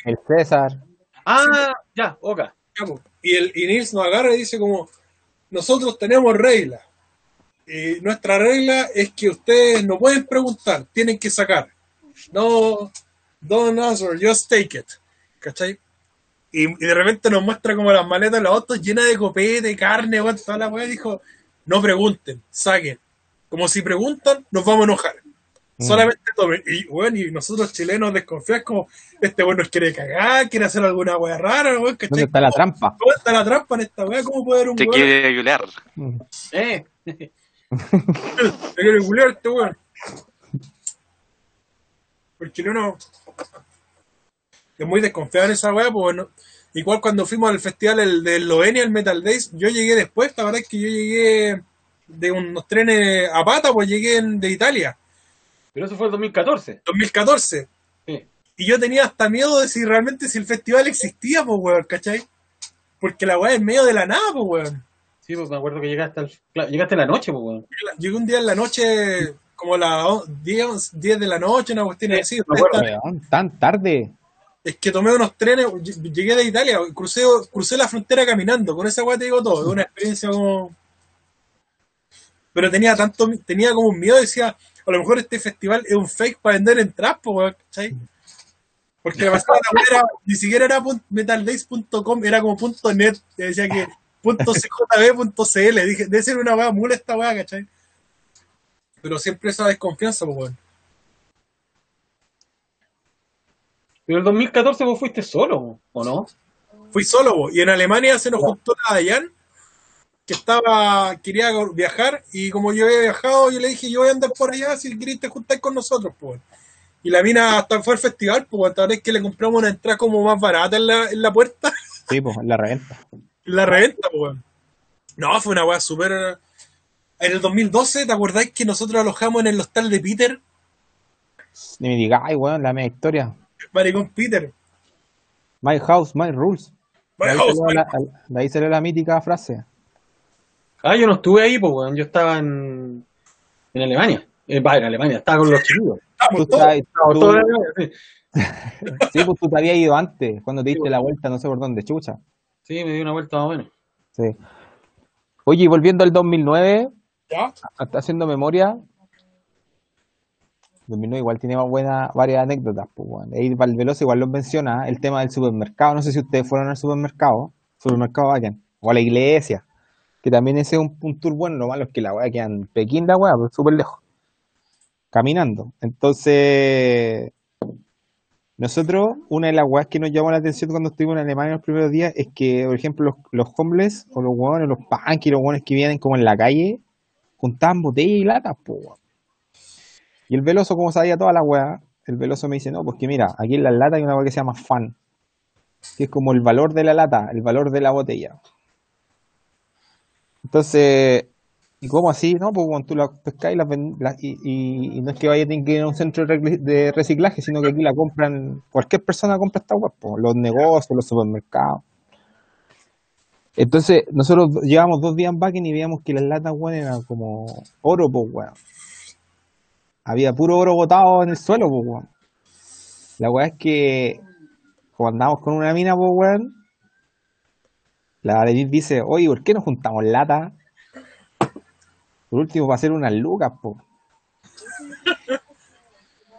el, César. Ah, ya. Ya, po. Y, el, y Nils nos agarra y dice como, nosotros tenemos reglas. Y nuestra regla es que ustedes no pueden preguntar, tienen que sacar. No, don't answer, just take it. ¿Cachai? Y, y de repente nos muestra como las maletas de los autos llenas de copete, carne, weón, toda la weá. Dijo, no pregunten, saquen. Como si preguntan, nos vamos a enojar. Mm. Solamente tomen. Y bueno, y nosotros chilenos desconfiamos como, este weón nos quiere cagar, quiere hacer alguna weá rara, weón, ¿cachai? ¿Dónde está la trampa? ¿Cómo está la trampa en esta weá? ¿Cómo puede haber un Te weón quiere violar. Mm. Eh, que quiere culiar a este weón? El chileno es muy desconfiado en esa weá, pues bueno. Igual cuando fuimos al festival el de Eslovenia, el Metal Days, yo llegué después, la verdad es que yo llegué de unos trenes a pata, pues llegué de Italia, pero eso fue el 2014. 2014. Sí. Y yo tenía hasta miedo de si realmente si el festival existía, pues weón, ¿cachai? Porque la weá es medio de la nada, pues weón. Sí, pues me acuerdo que llegaste, al, claro, llegaste en la noche, pues, weón. Llegué un día en la noche, como a las o- 10, 10 de la noche, una cuestión Sí, así. me acuerdo. Weón, tan tarde. Es que tomé unos trenes, ll- llegué de Italia, crucé, crucé la frontera caminando, con esa weá te digo todo, es una experiencia como... Pero tenía tanto, tenía como un miedo, decía, a lo mejor este festival es un fake para vender entradas, weón, ¿cachai? Porque la pasada era, ni siquiera era metaldays.com, era como punto .net, decía que .cjb.cl, dije, debe ser una weá mula esta weá, ¿cachai? Pero siempre esa desconfianza, pues, weón. Pero el 2014 vos fuiste solo, ¿o no? fui solo po, y en Alemania se nos juntó la Dayan que estaba quería viajar y como yo había viajado yo le dije yo voy a andar por allá si queréis te juntáis con nosotros pues y la mina hasta fue al festival pues tal vez que le compramos una entrada como más barata en la, en la puerta Sí, pues, la reventa. La reventa pues no fue una weá súper en el 2012 ¿te acordáis que nosotros alojamos en el hostal de Peter? Ni me digas, ay, weón, la media historia. Maricón Peter My house, my rules. My De ahí, house, salió my- la, de ahí salió la mítica frase. Ah, yo no estuve ahí, pues, weón. Yo estaba en, en Alemania. Eh, en Alemania, estaba con los chicos. Estamos todos. estabas- tú- sí. pues tú te habías ido antes, cuando te Sí, diste la vuelta, no sé por dónde, chucha. Sí, me di una vuelta más o menos. Sí. Oye, y volviendo al 2009, ¿Ya? hasta haciendo memoria, 2009 igual tiene más buenas, varias anécdotas. Pues, weón. Ahí Valveloso igual lo menciona, el tema del supermercado. No sé si ustedes fueron al supermercado, supermercado vayan, o a la iglesia, que también ese es un, un tour bueno. Lo malo es que la weá queda en Pekín, la weá, pues súper lejos, caminando. Entonces, nosotros, una de las weas que nos llamó la atención cuando estuvimos en Alemania los primeros días es que, por ejemplo, los, los homeless o los hueones, los punky, los hueones que vienen como en la calle, juntaban botellas y latas, po. Y el veloso, como sabía toda la weá, el veloso me dice, no, pues que mira, aquí en las latas hay una weá que se llama fan, que es como el valor de la lata, el valor de la botella. Entonces, ¿y cómo así? No, pues cuando tú las pescas y, las las- y, no es que vaya a tener que ir a un centro de reciclaje, sino que aquí la compran, cualquier persona compra esta weá, po, los negocios, los supermercados. Entonces, nosotros llevamos dos días en Bakken y veíamos que las latas, weón, eran como oro, pues, weón. Había puro oro botado en el suelo, pues, weón. La weá es que cuando andamos con una mina, pues, weón, la Denise dice, oye, ¿por qué no juntamos lata? Por último, para hacer unas lucas, po.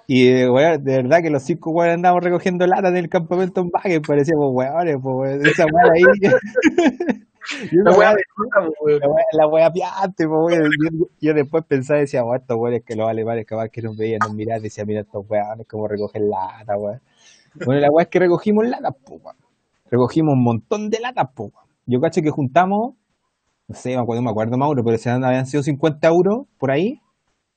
Y, eh, weón, de verdad que los cinco weones andábamos recogiendo latas del campamento en Bakken, parecíamos weones, po, weón. Esa weá ahí. La weá de weón. la piante, po, weón. Yo, yo después pensaba y decía, bueno, estos weones que los alemanes capaz que nos veían, nos miraban y decía, mira estos weones cómo recogen lata, weón. Bueno, la weá es que recogimos latas, po, weón. Recogimos un montón de latas, po, weón. Yo cacho que juntamos, no sé, me acuerdo, me acuerdo Mauro, pero si habían sido 50 euros por ahí.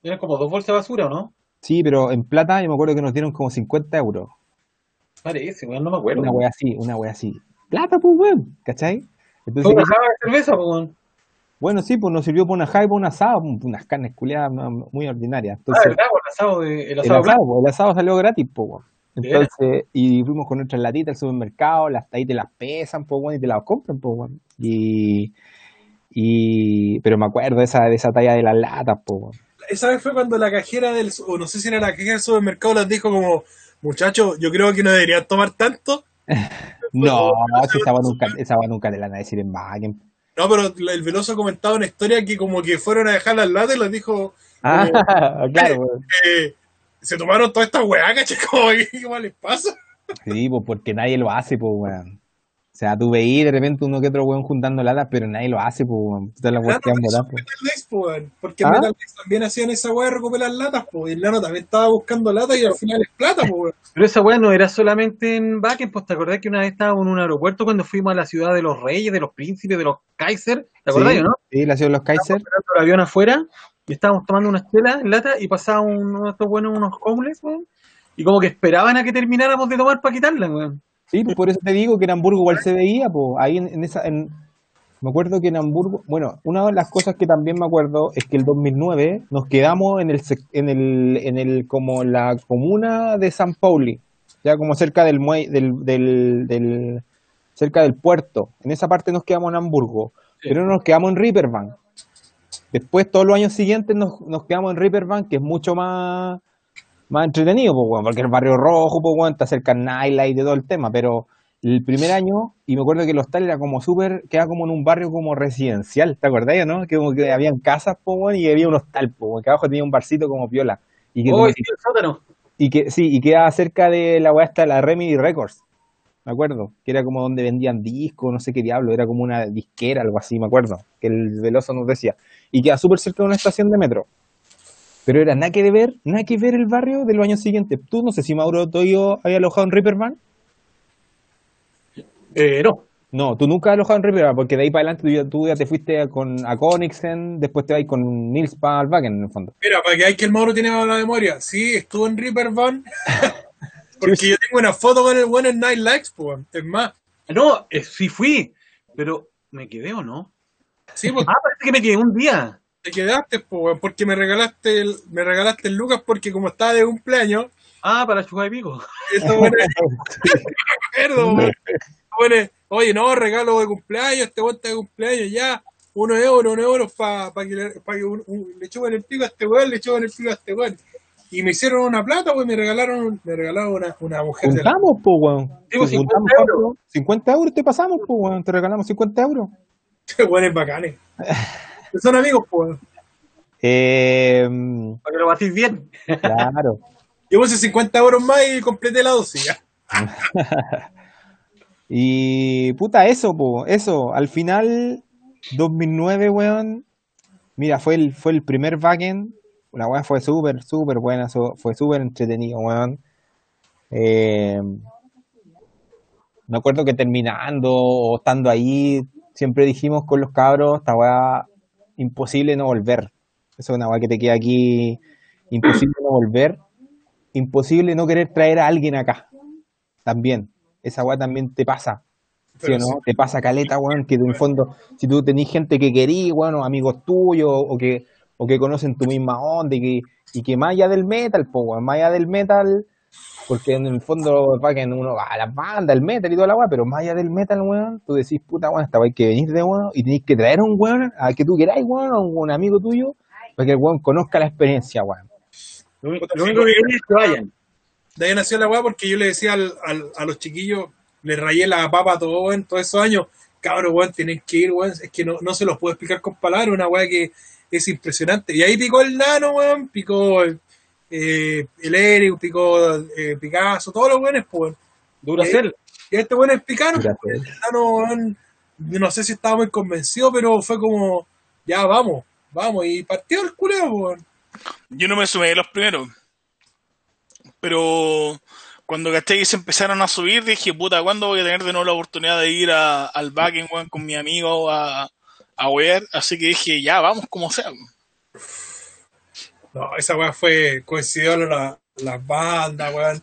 Eran como dos bolsas de basura, ¿o no? Sí, pero en plata yo me acuerdo que nos dieron como 50 euros. Parece, weón, no me acuerdo. Una wea así, una wea así. Plata, pues, weón, ¿cachai? ¿Fue Entonces, una caja de cerveza, po, weón? bueno, sí, pues nos sirvió para una jaiba, para un asado, unas carnes culiadas no, muy ordinarias. Ah, ¿verdad? po, El asado, de, el el asado asado, blanco. po, el asado salió gratis, po, weón. Entonces, y fuimos con nuestras latitas al supermercado, las ahí te las pesan, pues, weón, y te las compran, pues, weón. Y, y, pero me acuerdo de esa, de esa talla de las latas, weón. Esa vez fue cuando la cajera del, o no sé si era la cajera del supermercado, les dijo como, muchachos, yo creo que no deberían tomar tanto. No, si esa weá nunca, esa weá nunca te la van a decir en Wagen. No, pero el Veloso comentaba una historia que como que fueron a dejar las latas y les dijo, Ah, como, claro, eh, se tomaron toda esta weá, ¿cachai? Como, ¿qué les pasa? Sí, pues porque nadie lo hace, pues, weón. O sea, tú veís de repente uno que otro weón juntando latas, pero nadie lo hace, pues, Claro, pues. Weón. Porque ¿Ah? Metal también hacían esa weá de recuperar latas, pues. Y el Nano también estaba buscando latas y al final es plata, pues, weón. Pero esa weá no era solamente en Bakken, pues te acordás que una vez estábamos en un aeropuerto cuando fuimos a la ciudad de los reyes, de los príncipes, de los Kaiser, ¿te acordás, Sí, o no? Sí, la ciudad de los Kaiser. Esperando el avión afuera y estábamos tomando unas chelas en lata y pasaba uno de estos buenos, unos homeless, weón, y como que esperaban a que termináramos de tomar para quitarla, weón. Sí, pues por eso te digo que en Hamburgo igual se veía, pues. Ahí en, en esa. En, me acuerdo que en Hamburgo. Bueno, una de las cosas que también me acuerdo es que el 2009 nos quedamos en el. En el, en el como la comuna de San Pauli. Ya como cerca del muelle. Del, del, del, cerca del puerto. En esa parte nos quedamos en Hamburgo. Sí. Pero no nos quedamos en Ripperbank. Después, todos los años siguientes, nos, nos quedamos en Ripperbank, que es mucho más, más entretenido, pues, porque el barrio rojo, pues, weón, está cerca del nightlife y de todo el tema. Pero el primer año, y me acuerdo que el hostal era como súper, quedaba como en un barrio como residencial, ¿te acordás, no? Que como que habían casas, pues, y había un hostal, pues, que abajo tenía un barcito como piola. Y que, Oh, sí, el sótano. y que sí, y quedaba cerca de la weá esta, la Remedy Records. Me acuerdo, que era como donde vendían discos, no sé qué diablo, era como una disquera, algo así, me acuerdo, que el Veloso nos decía. Y queda súper cerca de una estación de metro. Pero era nada que ver, nada que ver el barrio de los años siguientes. Tú no sé si Mauro Toyo había alojado en Ripperman. Eh, no. No, tú nunca has alojado en Ripperman, porque de ahí para adelante tú ya, tú ya te fuiste con, a Konigsen, después te vas con Nils Palvagen en el fondo. Mira, para que hay que el Mauro tiene la memoria. Sí, estuvo en Rippervan. Porque yo tengo una foto con el bueno en Night Lights, pues. Es más, No, eh, sí fui, pero ¿me quedé o no? sí, pues Ah, parece que me quedé un día. Te quedaste, pues, weón, porque me regalaste el, me regalaste el Lucas porque como estaba de cumpleaños, Ah, para chupar y pico. eso bueno. Bueno, oye, no, regalo de cumpleaños, este weón está de cumpleaños, ya, unos euros, unos euros para que, le, pa que un- un- le chupen el pico a este weón, le chupen el pico a este weón. Y me hicieron una plata, weón, me regalaron, me regalaron una, una mujer de la... Juntamos, pues, weón. Pues, 50 Juntamos, euros. ¿cuánto? 50 euros te pasamos, pues, weón. Te regalamos 50 euros. Weones bacanes. Son amigos, pues. Eh, Para que lo batís bien. claro. Yo puse 50 euros más y completé la dosis. Y puta, eso, po, eso. Al final, 2009, weón. Mira, fue el, fue el primer backend. La weá fue súper, súper buena. Fue súper entretenido, weón. Eh, me acuerdo que terminando o estando ahí, siempre dijimos con los cabros, esta weá, imposible no volver. Eso es una weá que te queda aquí, imposible no volver. Imposible no querer traer a alguien acá. También. Esa weá también te pasa. ¿Sí Pero o no? sí. Te pasa caleta, weón, que en el fondo, si tú tenés gente que querís, weón, o amigos tuyos, o que, o que conocen tu misma onda, y que, y que más allá del metal, po, weón, más allá del metal, porque en el fondo va que uno va a las bandas, el metal y toda la weá, pero más allá del metal, weón, tú decís, puta weón, esta weá hay que venir de weón, y tenés que traer un weón, a que tú queráis, weón, a un amigo tuyo, para que el weón conozca la experiencia, weón. Lo, único- que quería es que vayan. De ahí nació la weá porque yo le decía al, a los chiquillos, les rayé la papa todo, weón, todos esos años. Cabros, weón, tienen que ir, weón. Es que no, no se los puedo explicar con palabras, una weá que es impresionante. Y ahí picó el nano, weón, picó el, eh, el Eric, picó eh, Picasso, todos los weones, pues, weón. Duracell. Y este weón es picano, pues, yo no sé si estaba muy convencido, pero fue como, ya vamos, vamos. Y partió el culeo. Yo no me sumé de los primeros. Pero cuando caché se empezaron a subir, dije, puta, ¿cuándo voy a tener de nuevo la oportunidad de ir a- al backing, con mi amigo a, a wear? Así que dije, ya, vamos como sea. No, esa weá fue, coincidió la, las bandas, weón.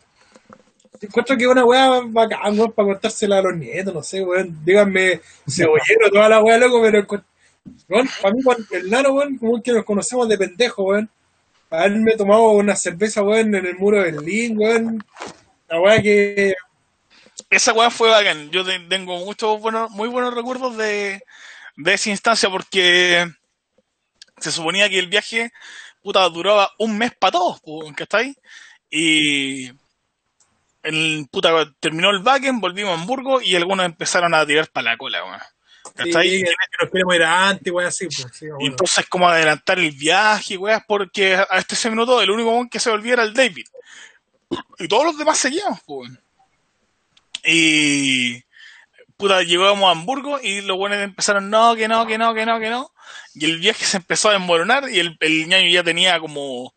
Encuentro que una weá bacán, weón, para contársela a los nietos, no sé, weón. Díganme, cebollero, toda la weá, loco, pero, weón, para mí, el nano, weón, como que nos conocemos de pendejo, weón. Haberme tomado una cerveza, weón, en el muro de Berlín, weón. La weá que. esa weá fue bacán. Yo te- tengo muchos buenos, muy buenos recuerdos de, de esa instancia porque se suponía que el viaje puta duraba un mes para todos, po, ¿cachai? Y el puta terminó el backend, volvimos a Hamburgo y algunos empezaron a tirar para la cola, weón. Sí, que nos queremos ir antes, weá, así, pues. Sí, Y entonces como adelantar el viaje, weas, porque a este ese minuto el único weón que se volvía era el David. Y todos los demás seguíamos, pues. Y puta, llegamos a Hamburgo y los buenos empezaron, no, que no, que no, que no, que no. Y el viaje se empezó a desmoronar y el, el ñaño ya tenía como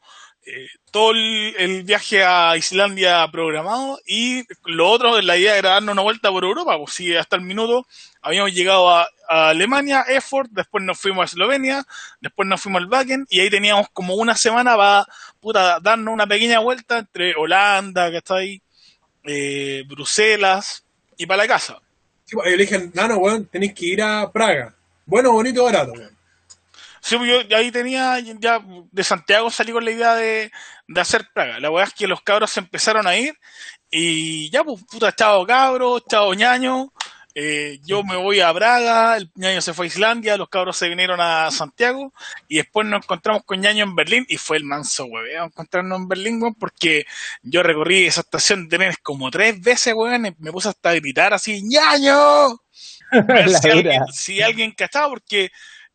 eh, todo el, viaje a Islandia programado y lo otro, la idea era darnos una vuelta por Europa, pues sí, hasta el minuto habíamos llegado a, Alemania, Erfurt, después nos fuimos a Eslovenia, después nos fuimos al Wacken y ahí teníamos como una semana para puta, darnos una pequeña vuelta entre Holanda, ¿cachai? Eh, Bruselas y para la casa. Sí, pues, le dije, Nano, weón, que ir a Praga. Bueno, bonito, barato, weón. Sí, pues yo ahí tenía, ya de Santiago salí con la idea de, de hacer Praga. La verdad es que los cabros se empezaron a ir y ya, pues, puta, chao cabros, chao ñaño. Eh, yo me voy a Praga, el ñaño se fue a Islandia, los cabros se vinieron a Santiago y después nos encontramos con ñaño en Berlín y fue el manso hueveo encontrarnos en Berlín, weón, porque yo recorrí esa estación de trenes como tres veces, weón, y me puse hasta a gritar así, ñaño. Si, alguien, si alguien cachaba, porque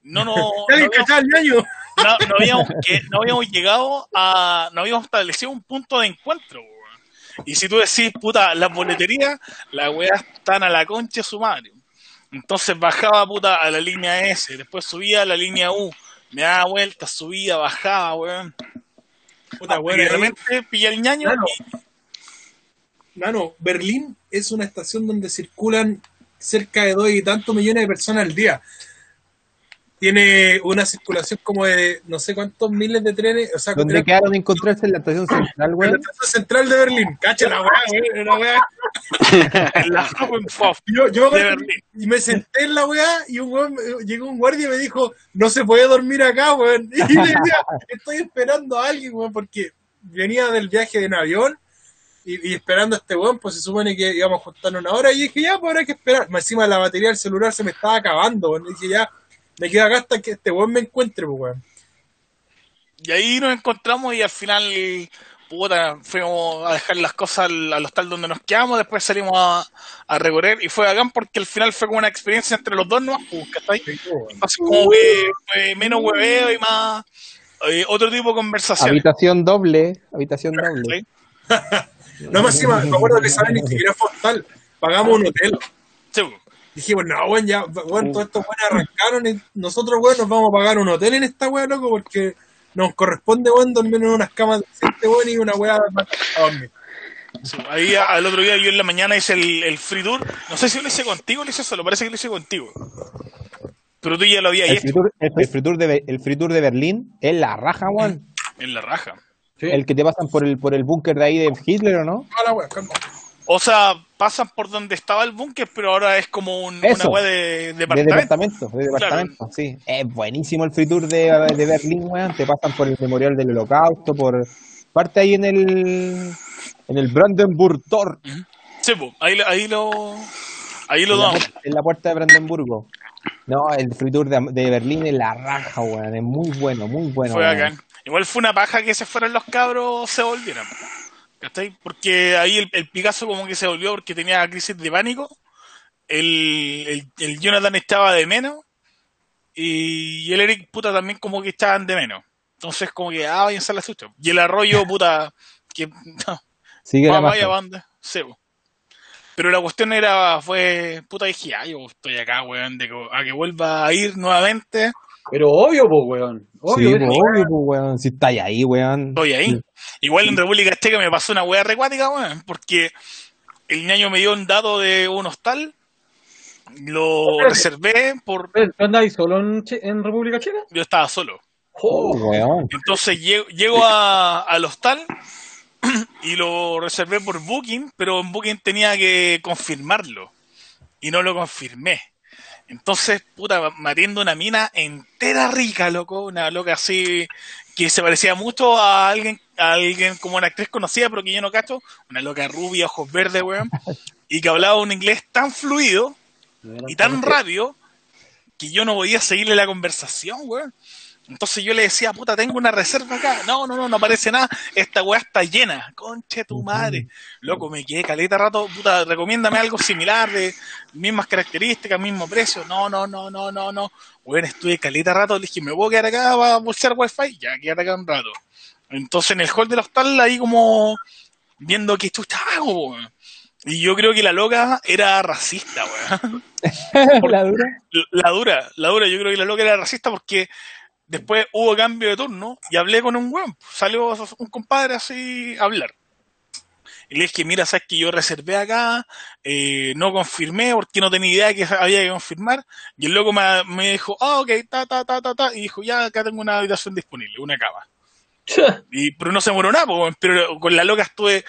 no, no, no ¿Alguien habíamos- no, no habíamos, que, no habíamos llegado a. No habíamos establecido un punto de encuentro, weón. Y si tú decís, puta, las boleterías, las weas están a la concha de su madre. Entonces bajaba, puta, a la línea S, después subía a la línea U, me daba vueltas, subía, bajaba, weón. Puta, y weón, de ahí- repente pilla el ñaño y Nano, Berlín es una estación donde circulan cerca de dos y tantos millones de personas al día. Tiene una circulación como de no sé cuántos miles de trenes, o sea, Donde con quedaron de encontrarse en la estación central, en la estación central de Berlín. Cacha la weá, weón, una weá. en la Yo, de Berlín. y me senté en la weá y un weón, me- llegó un guardia y me dijo, no se puede dormir acá, weón. Y le decía, estoy esperando a alguien, weón, porque venía del viaje en avión y, y esperando a este weón, pues se supone que íbamos a juntarnos una hora y dije, ya, pues habrá que esperar. Más Encima la batería del celular se me estaba acabando, weón. Y dije, ya, me quedo acá hasta que este weón me encuentre, pues, weón. Y ahí nos encontramos y al final, puta, fuimos a dejar las cosas al, al hostal donde nos quedamos, después salimos a, a recorrer y fue bacán porque al final fue como una experiencia entre los dos, ¿no? Pues, ¿cachai? Así como que fue menos hueveo y más eh, otro tipo de conversación. Habitación doble, habitación doble. No, más encima, me acuerdo que esa vez ni siquiera fue hostal. Pagamos un hotel. Dijimos, no, weón, ya, weón, todos estos weones arrancaron y nosotros, weón, nos vamos a pagar un hotel en esta weá, loco, porque nos corresponde, weón, dormir en unas camas decentes, weón, y una weá a dormir. Sí, Ahí a- al otro día yo en la mañana hice el, el free tour. No sé si lo hice contigo o lo hice solo, parece que lo hice contigo. Pero tú ya lo habías El hecho free, tour, el, el free tour de, el free tour de Berlín es la raja, weón. en la raja. Sí. El que te pasan por el por el búnker de ahí de Hitler, ¿o no? Ah, la weá, calma. O sea, pasan por donde estaba el búnker, pero ahora es como un, una Eso. web de De departamento. departamento, de departamento, sí. Es buenísimo el free tour de, de Berlín, weón. Te pasan por el memorial del holocausto, por parte ahí en el en el Brandenburg Tor, Sí, pues, ahí, lo- ahí lo. Ahí lo en la, damos. puerta- en la puerta de Brandenburgo. No, el free tour de, de Berlín es la raja, weón. Es muy bueno, muy bueno. Fue bacán. Igual fue una paja que se fueran los cabros, se volvieran. ¿Cachai? Porque ahí el, el Picasso como que se volvió porque tenía crisis de pánico. El, el, el Jonathan estaba de menos. Y el Eric, puta, también como que estaban de menos. Entonces, como que, ah, vayan a la susto. Y el arroyo, puta, que. No, Sigue la va- vaya banda. Sí, po. Pero la cuestión era, fue, puta, dije, ah, yo estoy acá, weón, de que, a que vuelva a ir nuevamente. Pero obvio, pues, weón. Obvio, Sí, weá. obvio, pues, weón. Si estáis ahí, weón. Estoy ahí. Igual en República Checa me pasó una weá recuática, weón, porque el ñaño me dio un dato de un hostal, lo reservé por. ¿Tú andáis solo en, República Checa? Yo estaba solo. Oh, weón. Entonces llego, llego a- al hostal y lo reservé por Booking, pero en Booking tenía que confirmarlo y no lo confirmé. Entonces, puta, me atiendo una mina entera rica, loco, una loca así que se parecía mucho a alguien, a alguien como una actriz conocida, pero que yo no cacho, una loca rubia, ojos verdes, weón, y que hablaba un inglés tan fluido y tan rápido que yo no podía seguirle la conversación, weón. Entonces yo le decía, puta, tengo una reserva acá. No, no, no, no aparece nada. Esta weá está llena. Conche tu madre. Loco, me quedé caleta rato. Puta, recomiéndame algo similar, de mismas características, mismo precio. No, no, no, no, no, no. Bueno, estuve caleta rato. Le dije, ¿me puedo quedar acá para pulsar wifi? Ya, quédate acá un rato. Entonces en el hall del hostal, ahí como viendo que chucha hago, weón. Y yo creo que la loca era racista, weón. la dura. La dura, la dura. Yo creo que la loca era racista porque después hubo cambio de turno y hablé con un weón. Salió un compadre así a hablar. Y le dije, mira, sabes que yo reservé acá, eh, no confirmé porque no tenía idea que había que confirmar. Y el loco me, me dijo, ah, ok, ta, ta, ta, ta, ta. Y dijo, ya, acá tengo una habitación disponible, una cama. Y, pero no se murió nada, pero con la loca estuve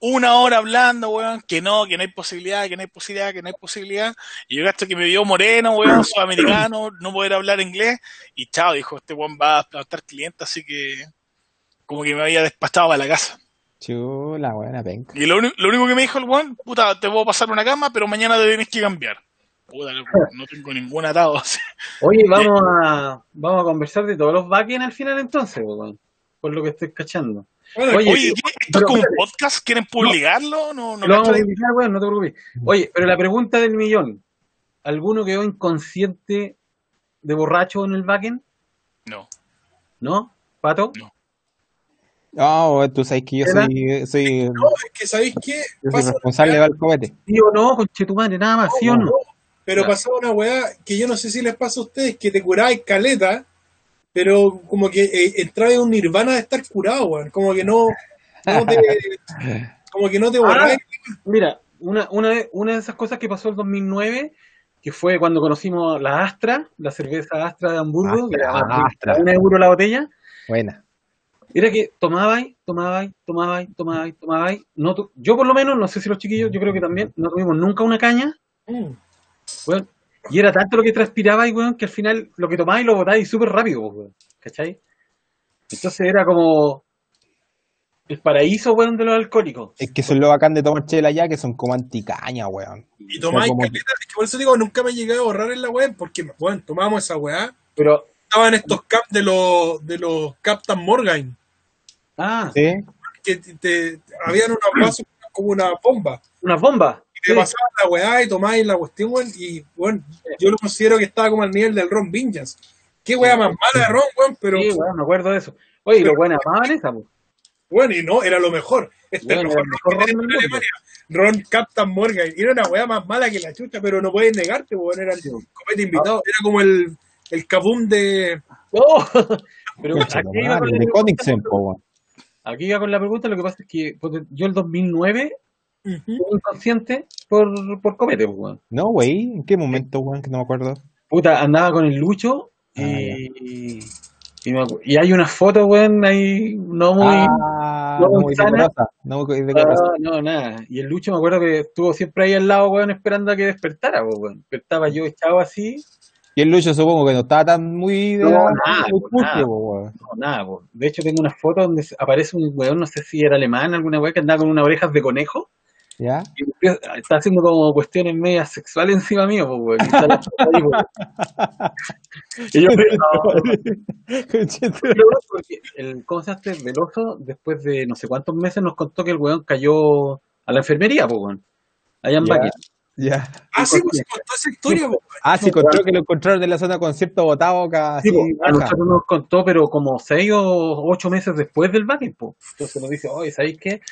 una hora hablando, weón, que no, que no hay posibilidad, que no hay posibilidad, que no hay posibilidad. Y yo gasto que me vio moreno, weón, sudamericano, no poder hablar inglés. Y chao, dijo, este weón va a estar cliente, así que como que me había despachado para la casa. Chula, buena penca. Y lo, único que me dijo el weón, puta, te puedo pasar una cama, pero mañana te tienes que cambiar. Puta, no tengo ningún atado. así. Oye, vamos a, vamos a conversar de todos los backends al final entonces, weón. Por lo que estoy cachando. Bueno, Oye. ¿esto pero- es como un podcast? ¿Quieren publicarlo? No, no Lo vamos a de- publicar, weón, no te preocupes. Oye, pero la pregunta del millón. ¿Alguno quedó inconsciente de borracho en el backend? No. ¿No? ¿Pato? No, tú sabes que yo ¿Era? soy, soy, no, es que ¿sabéis qué? yo soy responsable del copete. ¿Sí o no? Conchetumare, nada más, ¿sí o no? Pero Ya. pasaba una weá que yo no sé si les pasa a ustedes, que te curabas caleta, pero como que eh, entraba en un nirvana de estar curado, weón. Como que no, no te, como que no te borráis. Mira, una, una, de- una de esas cosas que pasó el 2009, que fue cuando conocimos la Astra, la cerveza Astra de Hamburgo, que era Astra, Astra. un euro la botella, Buena. era que tomabais, tomabais, tomabais, tomabais, tomabais. No tu- yo por lo menos, no sé si los chiquillos, yo creo que también, no tuvimos nunca una caña, Mm. weón. Y era tanto lo que transpirabais, weón, que al final lo que tomáis lo botáis súper rápido, weón. ¿Cachai? Entonces era como el paraíso, weón, de los alcohólicos. Es que eso es lo bacán de tomar chela ya, que son como anticaña, weón. Y tomáis como- es que por eso digo, nunca me llegué a borrar en la web, porque, bueno, tomábamos esa weá. Pero, Estaban estos caps de los, de los Captain Morgan, ah, ¿Sí? que te, te- habían unos vasos como una bomba. una bomba. Te pasaban la weá y tomáis la cuestión, weón, y bueno, yo lo considero que estaba como al nivel del Ron Vinjas. Qué weá más mala de Ron, weón, pero Sí, weón, me acuerdo de eso. Oye, y los buenos amaban esa, pues. bueno, y no, era lo mejor. Este Bueno, mejor era el mejor Ron que Ron. Alemania. Ron Captain Morgan. Era una weá más mala que la chucha, pero no puedes negarte, weón. Era el Sí. copete invitado. Era como el, el kabum de. ¡Oh! Pero aquí iba, con madre, la pregunta, weón. aquí iba con la pregunta, lo que pasa es que pues, yo el 2009 Inconsciente por, por copete, pues, weón. No, güey, ¿en qué momento, weón? Que no me acuerdo. Puta, andaba con el Lucho Ah, y, y, me acu- y hay una foto, weón, ahí no muy... ah, no, no muy sana. No muy. Ah, no, nada. Y el Lucho me acuerdo que estuvo siempre ahí al lado, weón, esperando a que despertara, pues, weón. Pero Estaba yo echado así, Y el Lucho supongo que no estaba tan muy de No, la- nada, muy pues, pulque, nada. po, weón. no, nada, pues. De hecho, tengo una foto donde aparece un weón, no sé si era alemán, alguna weón, que andaba con unas orejas de conejo. ¿Ya? Y está haciendo como cuestiones medias sexuales encima mío, pues. Y ahí, pues. Y yo, el, ¿cómo se este? Veloso, después de no sé cuántos meses, nos contó que el weón cayó a la enfermería, pues, weón. Allá en Ya. Baquet. Ya. Ah, sí, pues se contó esa historia, weón. Ah, sí, encontró que lo encontraron de la zona con cierto botado Sí, así, po, a nosotros nos contó, pero como seis o ocho meses después del Baquet, pues. Entonces nos dice, oye, ¿sabéis qué?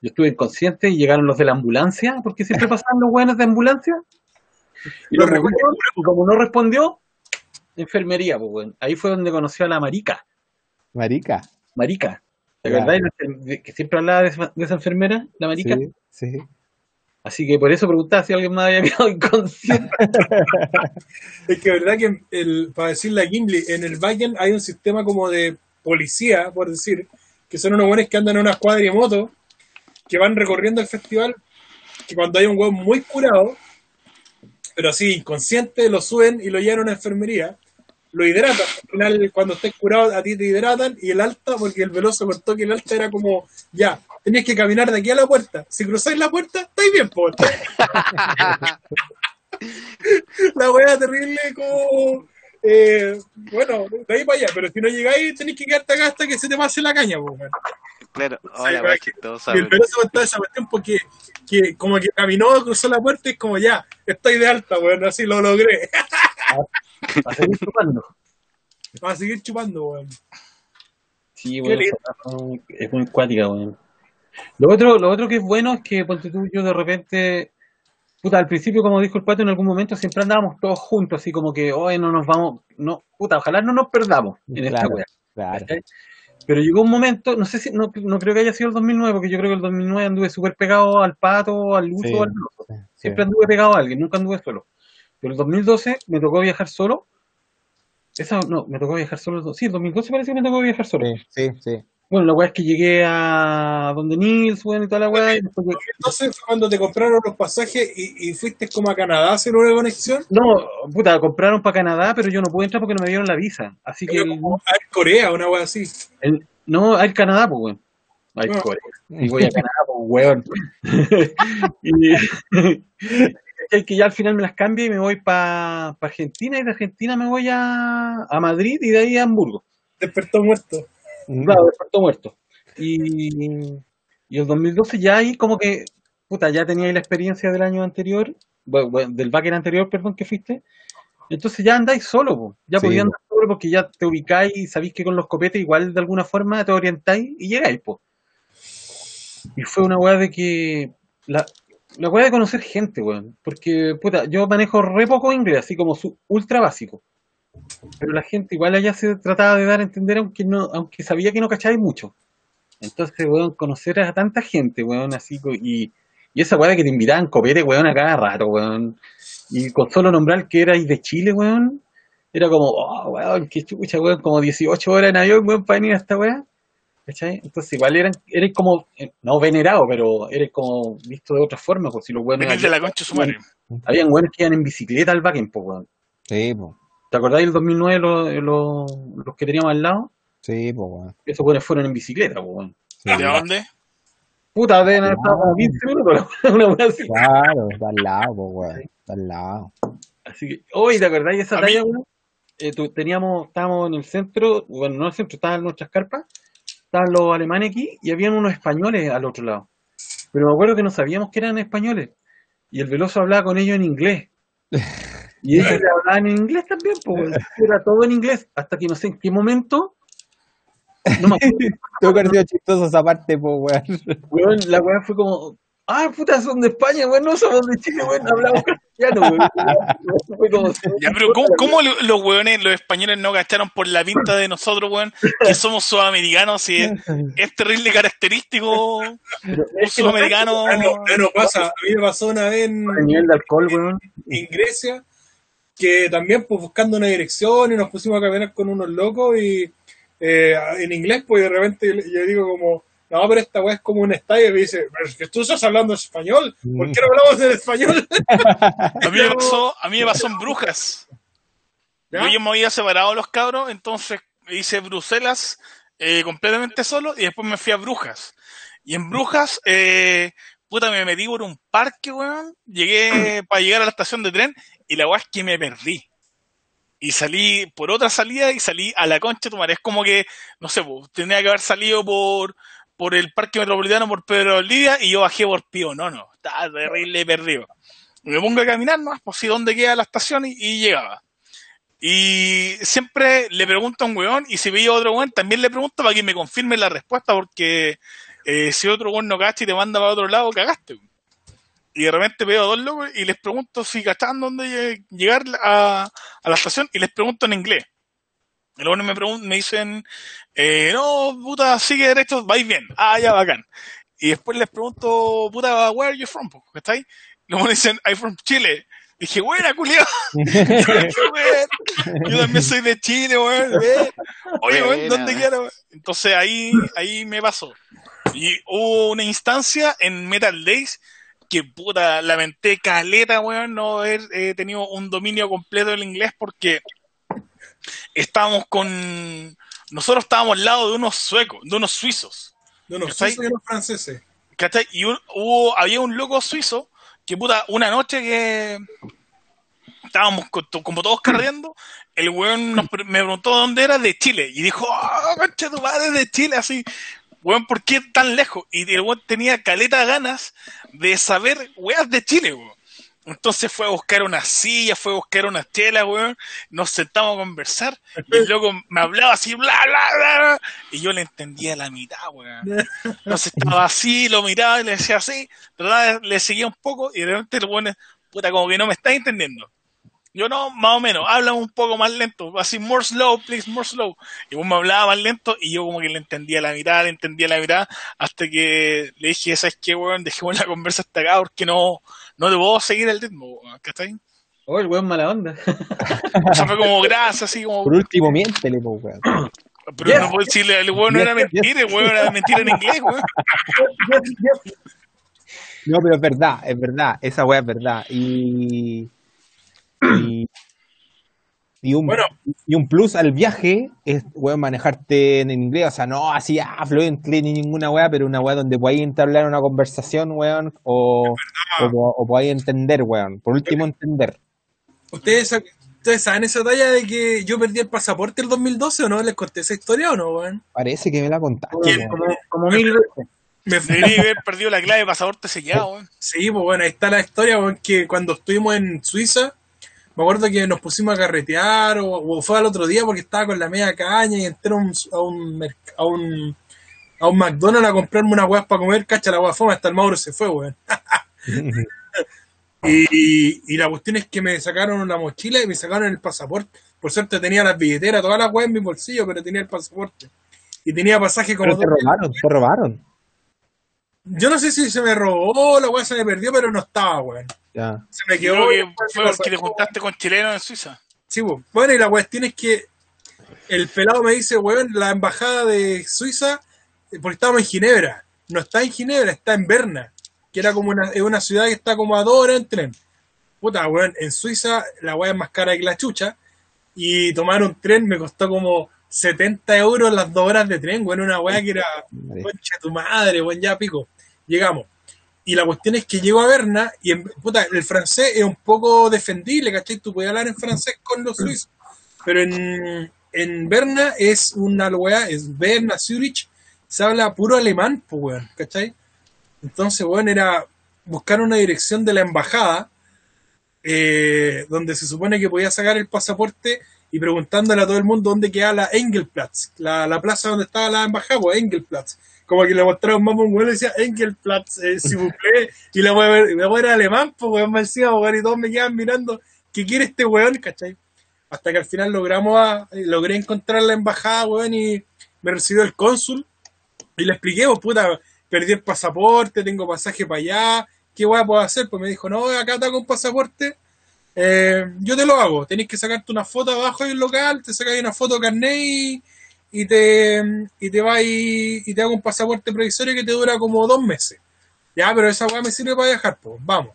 Yo estuve inconsciente y llegaron los de la ambulancia, porque siempre pasaban los weones de ambulancia. Y, Lo lo recuerdo. movió, y como no respondió, enfermería, pues, weón. Ahí fue donde conoció a la marica. Marica. Marica. ¿Te acordás de- que siempre hablaba de esa, de esa enfermera, la marica? Sí, sí. Así que por eso preguntaba si alguien más había quedado inconsciente. Es que verdad que, el, para decirle a Gimli, en el backend hay un sistema como de policía, por decir, que son unos buenos que andan en una cuadrimoto, que van recorriendo el festival, que cuando hay un hueón muy curado, pero así inconsciente, lo suben y lo llevan a una enfermería, lo hidratan. Al final, cuando estés curado, a ti te hidratan y el alta, porque el veloso contó que el alta era como, ya, tenías que caminar de aquí a la puerta. Si cruzáis la puerta, estáis bien, po. la weá terrible como... Eh, bueno, de ahí para allá, pero si no llegáis, tenéis que quedarte acá hasta que se te pase la caña. Claro, Sí, hola, weón, weá chistosa, Y el veloso contó esa cuestión porque que como que caminó, cruzó la puerta y es como ya, estoy de alta, weón, así lo logré. A seguir chupando. Va a seguir chupando, weón. Sí, weá es muy cuática, weón. Lo otro, lo otro que es bueno es que, ponte tú, yo de repente, puta, al principio, como dijo el pato, en algún momento siempre andábamos todos juntos, así como que, hoy no nos vamos, no, puta, ojalá no nos perdamos en esta weá. Claro. Pero llegó un momento, no sé si, no, no creo que haya sido el 2009, porque yo creo que el 2009 anduve súper pegado al pato, al lucho, Sí. al. Sí. Siempre anduve pegado a alguien, nunca anduve solo. Pero el 2012 me tocó viajar solo. Esa, no, me tocó viajar solo. Sí, el 2012 parece que me tocó viajar solo. Sí, sí. Bueno, la weá es que llegué a donde Nils, weón, y toda la weá. Entonces fue cuando te compraron los pasajes y, y fuiste como a Canadá a hacer una conexión. No, puta, compraron para Canadá, pero yo no pude entrar porque no me dieron la visa. Así que, Pero como a Corea, una wea así. el- no, hay Canadá, pues, weón. Hay Ah. Corea. Y voy a Canadá, pues, weón. y es que ya al final me las cambio y me voy para Argentina y de Argentina me voy a, a Madrid y de ahí a Hamburgo. Despertó muerto. Claro, de Puerto Muerto. Y, y el 2012 ya ahí como que, puta, ya tenía ahí la experiencia del año anterior, bueno, del backer anterior, perdón, que fuiste. Entonces ya andáis solo, po. ya Sí, podías andar solo porque ya te ubicáis y sabéis que con los copetes igual de alguna forma te orientáis y llegáis, po. Y fue una weá de que, la, la weá de conocer gente, weón. Porque, puta, yo manejo re poco inglés, así como su, ultra básico. Pero la gente igual allá se trataba de dar a entender, aunque no, aunque sabía que no cacháis mucho. Entonces, weón, conocer a tanta gente, weón, así, y, y esa weá que te invitaban copete, weón, a cada rato, weón. Y con solo nombrar que erais de Chile, weón, era como, oh, weón, qué chucha, weón, como 18 horas en avión, weón, para venir a esta weá. ¿Cachai? Entonces igual eran, eran como, eh, no venerado, pero eran como visto de otra forma, pues si los weones Venir de la concha de su madre. habían weones que iban en bicicleta al backend, pues weón. Sí, po. ¿Te acordáis del 2009 los, los, los que teníamos al lado? Sí, po, weón. Esos weones fueron en bicicleta, pues weón. Sí. ¿De dónde? Puta, deben haber estado como 15 minutos, una así. Claro, está al lado, po, weón. Está al lado. Así que, hoy, ¿te acordás de esa A mí- talla, weón? Eh, tu- teníamos, estábamos en el centro, bueno, no en el centro, estaban nuestras carpas, estaban los alemanes aquí y habían unos españoles al otro lado. Pero me acuerdo que no sabíamos que eran españoles. Y el veloso hablaba con ellos en inglés. Y ellos le hablaban en inglés también, pues, era todo en inglés, hasta que no sé en qué momento. No me acuerdo, chistoso esa parte, po, weón. weón, la weá fue como, ah, puta, son de España, weón, no somos de Chile, weón, hablamos castellano, weón. Fue como, Ya, pero ¿cómo, cómo lo- los weones, los españoles no cacharon por la pinta de nosotros, weón? Que somos sudamericanos y es, es terrible característico un Pero es que no sudamericano. No, no, no pasa. A mí me pasó una vez en, el nivel de alcohol, weón. en Grecia que también pues buscando una dirección y nos pusimos a caminar con unos locos y eh, en inglés pues de repente yo digo como no pero esta weá es como un estadio y me dice pero es que tú estás hablando español ¿por qué no hablamos en español? A mí me pasó, a mí me pasó en Brujas. ¿Ya? Yo me había separado los cabros, entonces hice Bruselas eh, completamente solo y después me fui a Brujas. Y en Brujas, eh, puta, me metí por un parque, weón. Llegué para llegar a la estación de tren y la weá es que me perdí. Y salí por otra salida y salí a la concha de tu madre. Es como que, no sé, pues, tenía que haber salido por, por el parque metropolitano por Pedro Olivia y yo bajé por Pío Nono. Estaba terrible perdido. Me pongo a caminar, ¿no? Pues sí, dónde queda la estación y, y llegaba. Y siempre le pregunto a un weón y si veía otro weón, también le pregunto para que me confirme la respuesta porque eh, si otro weón no cacha y te manda para otro lado, cagaste. Y de repente veo a dos locos y les pregunto si cachaban dónde lle- llegar a, a la estación y les pregunto en inglés. Y luego me, me dicen, eh, no, puta, sigue derecho, vais bien. Ah, ya, bacán. Y después les pregunto, puta, where are you from? ¿Cachai? Luego me dicen, I'm from Chile. Dije, buena, culiao. Yo también soy de Chile, weón. Oye, weón. ¿dónde quiero? Entonces ahí, ahí me pasó. Y hubo una instancia en Metal Days que puta, lamenté caleta, weón, no haber eh, tenido un dominio completo del inglés porque estábamos con. Nosotros estábamos al lado de unos suecos, de unos suizos. De unos suizos y unos franceses. ¿Cachai? Y un- hubo, había un loco suizo que puta, una noche que estábamos como todos carreando, el weón nos pre- me preguntó dónde era de Chile y dijo, ¡ah, concha tu madre de Chile! Así, weón, ¿por qué tan lejos? Y el weón tenía caleta ganas de saber weas de Chile, weón. Entonces fue a buscar una silla, fue a buscar una chela, weón. Nos sentamos a conversar y el loco me hablaba así, bla, bla, bla, y yo le entendía la mitad, weón. Entonces estaba así, lo miraba y le decía así, de- le seguía un poco y de repente el weón, puta, como que no me está entendiendo. Yo no, más o menos, habla un poco más lento, así, more slow, please, more slow. Y vos me hablaba más lento y yo como que le entendía la mitad, le entendía la mitad, hasta que le dije, ¿sabes qué, weón? Dejemos la conversa hasta acá porque no, no te puedo seguir el ritmo, weón, ¿cachai? Oh, el weón mala onda. O sea, fue como grasa, así como, Por último, miéntele, po, weón. pero Yes. no puedo decirle, el weón no era yes. mentira, el weón era mentira en inglés, weón. No, pero es verdad, es verdad, esa weá es verdad. Y. Y, y un, Bueno. y un plus al viaje es, weón, manejarte en inglés. O sea, no así, ah, fluently ni ninguna weá, pero una weá donde podáis entablar una conversación, weón, o, o, o podáis entender, weón. Por último, entender. ¿Ustedes, ¿Ustedes saben esa talla de que yo perdí el pasaporte el 2012 o no? ¿Les conté esa historia o no, weón? Parece que me la contaste. Como, como mil veces. Me Debería haber perdido la clave de pasaporte sellado, weón. Sí, pues bueno, ahí está la historia, weón, que cuando estuvimos en Suiza, me acuerdo que nos pusimos a carretear, o, o fue al otro día porque estaba con la media caña y entré a un, a un, a un, a un McDonald's a comprarme unas weas para comer, cacha la wea fome, hasta el Mauro se fue, weón. Y, y la cuestión es que me sacaron la mochila y me sacaron el pasaporte. Por suerte tenía las billeteras, todas las weas en mi bolsillo, pero tenía el pasaporte. Y tenía pasaje como Pero te robaron, te robaron. Yo no sé si se me robó, la wea se me perdió, pero no estaba, weón. Ya. Se me quedó. creo y que fue porque te juntaste con chilenos en Suiza. Sí, bueno, y la cuestión es que el pelado me dice, weón, la embajada de Suiza, eh, porque estábamos en Ginebra, no está en Ginebra, está en Berna, que era como una, es una ciudad que está como a dos horas en tren. Puta, weón, en Suiza la weá es más cara que la chucha, y tomar un tren me costó como 70 euros las dos horas de tren, weón, una weá que era, concha tu madre, weón, ya pico. Llegamos. Y la cuestión es que llego a Berna y en- puta, el francés es un poco defendible, ¿cachai? Tú puedes hablar en francés con los suizos. Pero en, en Berna es una weá, es Berna, Zurich, se habla puro alemán, pues weón, ¿cachai? Entonces, weón, era buscar una dirección de la embajada eh, donde se supone que podía sacar el pasaporte y preguntándole a todo el mundo dónde queda la Engelplatz, la, la plaza donde estaba la embajada, pues Engelplatz. Como que le mapa a un weón y decía Engelplatz, eh, si plaît, y la weá la weá era alemán, pues weón, me decía, weón, y todos me quedaban mirando, ¿qué quiere este weón, cachai? Hasta que al final logramos, a- eh, logré encontrar la embajada, weón, y me recibió el cónsul, y le expliqué, pues puta, perdí el pasaporte, tengo pasaje para allá, ¿qué weá puedo hacer? Pues me dijo, no, acá está con pasaporte, eh, yo te lo hago, tenés que sacarte una foto abajo del local, te sacáis una foto carnet y, y te y te vas y, y te hago un pasaporte provisorio que te dura como dos meses. Ya, pero esa weá me sirve para viajar, pues, vamos.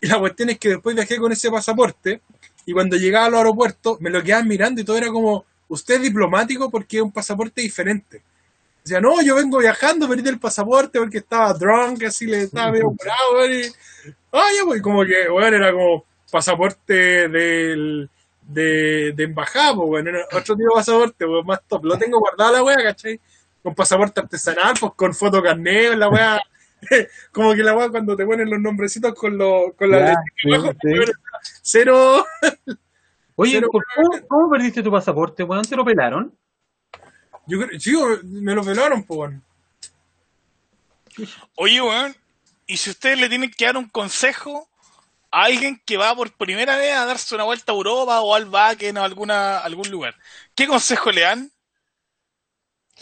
Y la cuestión es que después viajé con ese pasaporte y cuando llegaba al aeropuerto me lo quedaban mirando y todo era como, usted es diplomático porque es un pasaporte diferente. Decía, no, yo vengo viajando, perdí el pasaporte porque estaba drunk, así le estaba medio bravo, y, ah, ya, pues, como que, bueno, era como pasaporte del, de, de embajada, pues, bueno, era otro tipo de pasaporte, pues, más top. Lo tengo guardado la wea, ¿cachai? Con pasaporte artesanal, pues, con foto carnet, la wea, como que la wea cuando te ponen los nombrecitos con, lo, con la Ya, letra sí, sí. cero, Oye, Cero ¿por- ¿cómo, cómo perdiste tu pasaporte, weón? ¿Te lo pelaron? yo creo, chico, me lo pelaron, pues, bueno. Oye, weón, y si ustedes le tienen que dar un consejo alguien que va por primera vez a darse una vuelta a Europa o al Bakken o alguna, algún lugar, ¿qué consejo le dan?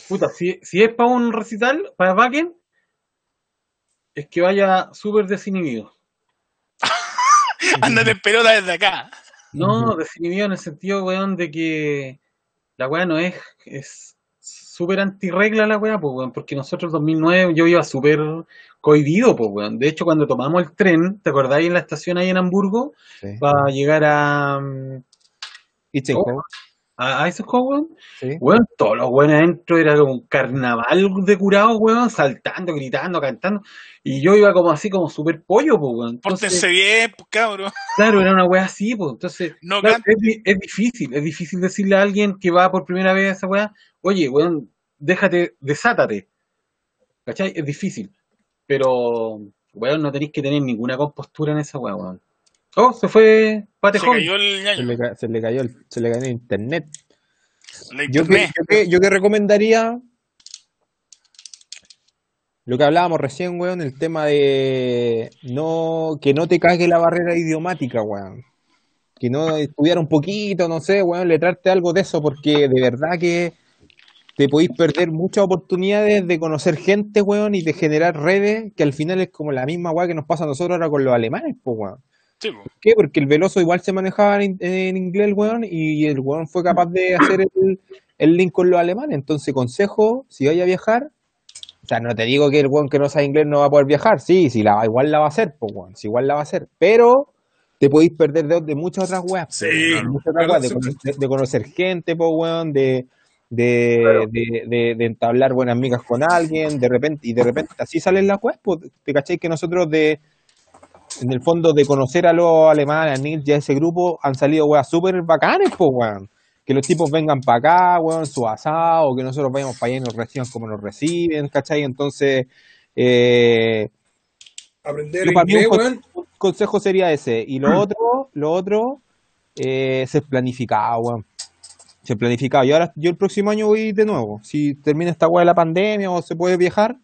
Puta, si, si es para un recital, para Backen, es que vaya súper desinhibido. Ándate en pelota desde acá. No, desinhibido en el sentido, weón, de que la weá no es, es súper antirregla la weá, pues, weón, porque nosotros en 2009 yo iba súper cohibido, pues, weón. De hecho, cuando tomamos el tren, ¿te acordáis en la estación ahí en Hamburgo? Sí. Para llegar a... mm, Itzenhoe. a, a esos juegos, weón. Sí. Weón, todos los weones adentro era como un carnaval de curados, weón, saltando, gritando, cantando. Y yo iba como así, como súper pollo, pues, weón. Entonces, Pórtense bien, pues cabrón. claro, era una wea así, pues. Entonces, No claro, es, es difícil, es difícil decirle a alguien que va por primera vez a esa wea, oye, weón, déjate, desátate. ¿Cachai? Es difícil. Pero, weón, no tenéis que tener ninguna compostura en esa wea, weón. Oh, se fue Se Patejón. cayó el Se ñaño. le, ca- se le cayó el, se le cayó el internet. Yo que, yo, que, yo que recomendaría lo que hablábamos recién, weón, el tema de no que no te cague la barrera idiomática, weón. Que no estudiar un poquito, no sé, weón, letrarte algo de eso, porque de verdad que te podéis perder muchas oportunidades de conocer gente, weón, y de generar redes, que al final es como la misma weá que nos pasa a nosotros ahora con los alemanes, pues, weón. Sí, po. ¿Por qué? Porque el Veloso igual se manejaba en, en inglés, el weón, y el weón fue capaz de hacer el, el link con los alemanes. Entonces, consejo, si vaya a viajar, o sea, no te digo que el weón que no sabe inglés no va a poder viajar, sí, sí la, igual la va a hacer, pues, weón, sí, igual la va a hacer, pero te podéis perder de, de muchas otras weas, Sí, weón, muchas otras weas, de, de- de conocer gente, pues, weón, de, de, de, de- de entablar buenas amigas con alguien, de repente, y de repente así salen las weas, pues, te cacháis que nosotros de en el fondo de conocer a los alemanes, a Nils y a ese grupo, han salido weas súper bacanes, pues, weón. Que los tipos vengan para acá, weón, su asado, que nosotros vayamos para allá y nos reciban como nos reciben, ¿cachai? Entonces, eh, Aprender Yo para mí inglés, un weón. consejo sería ese. Y lo otro, lo otro, eh, ser planificado, weón. Ser planificado. Y ahora yo el próximo año voy de nuevo. Si termina esta weá de la pandemia o se puede viajar,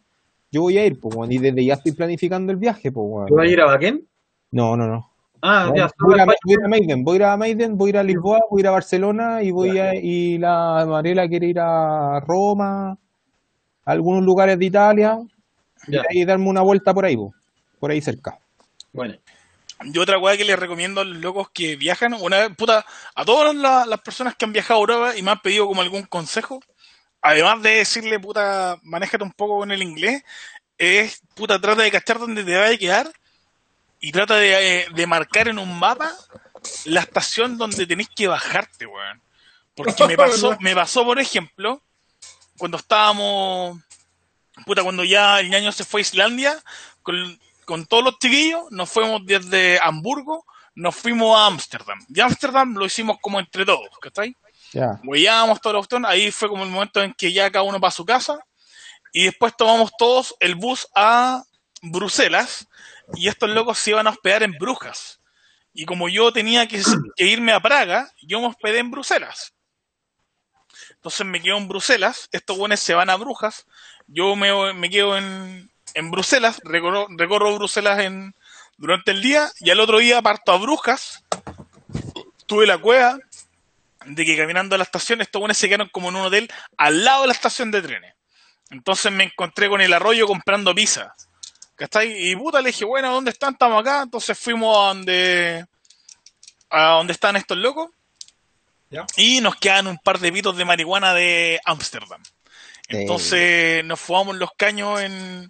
yo voy a ir, pues, weón. Y desde ya estoy planificando el viaje, pues, weón. ¿Tú vas a ir a Baquén? No, no, no. Ah, ya, voy, a ir a, solo voy a ir a Maiden, voy a ir a Maiden, voy a ir a Lisboa, voy a ir a Barcelona y voy a y la Mariela quiere ir a Roma, a algunos lugares de Italia Ya. y darme una vuelta por ahí, po, por ahí cerca. Bueno, Yo otra weá que les recomiendo a los locos que viajan, una vez, puta, a todas la- las personas que han viajado a Europa y me han pedido como algún consejo, además de decirle, puta, manéjate un poco con el inglés, es, puta, trata de cachar dónde te vaya a quedar y trata de, eh, de marcar en un mapa la estación donde tenés que bajarte, weón. Porque me pasó, me pasó, por ejemplo, cuando estábamos, puta, cuando ya el ñaño se fue a Islandia, con, con todos los chiquillos, nos fuimos desde Hamburgo, nos fuimos a Ámsterdam. Y Ámsterdam lo hicimos como entre todos, ¿cachai? Ya. Huellábamos todos los cuestiones, ahí fue como el momento en que ya cada uno para su casa, y después tomamos todos el bus a Bruselas, y estos locos se iban a hospedar en Brujas. Y como yo tenía que, que irme a Praga, yo me hospedé en Bruselas. Entonces me quedo en Bruselas, estos buenos se van a Brujas, yo me, me quedo en, en Bruselas, recorro, recorro Bruselas en, durante el día, y al otro día parto a Brujas, tuve la cueva de que caminando a la estación, estos buenos se quedaron como en un hotel al lado de la estación de trenes. Entonces me encontré con el arroyo comprando pizza. ¿Cachai? Y puta, le dije, bueno, ¿dónde están? Estamos acá. Entonces fuimos a donde, a donde están estos locos. Ya. Y nos quedan un par de pitos de marihuana de Ámsterdam. Entonces nos fumamos los caños en,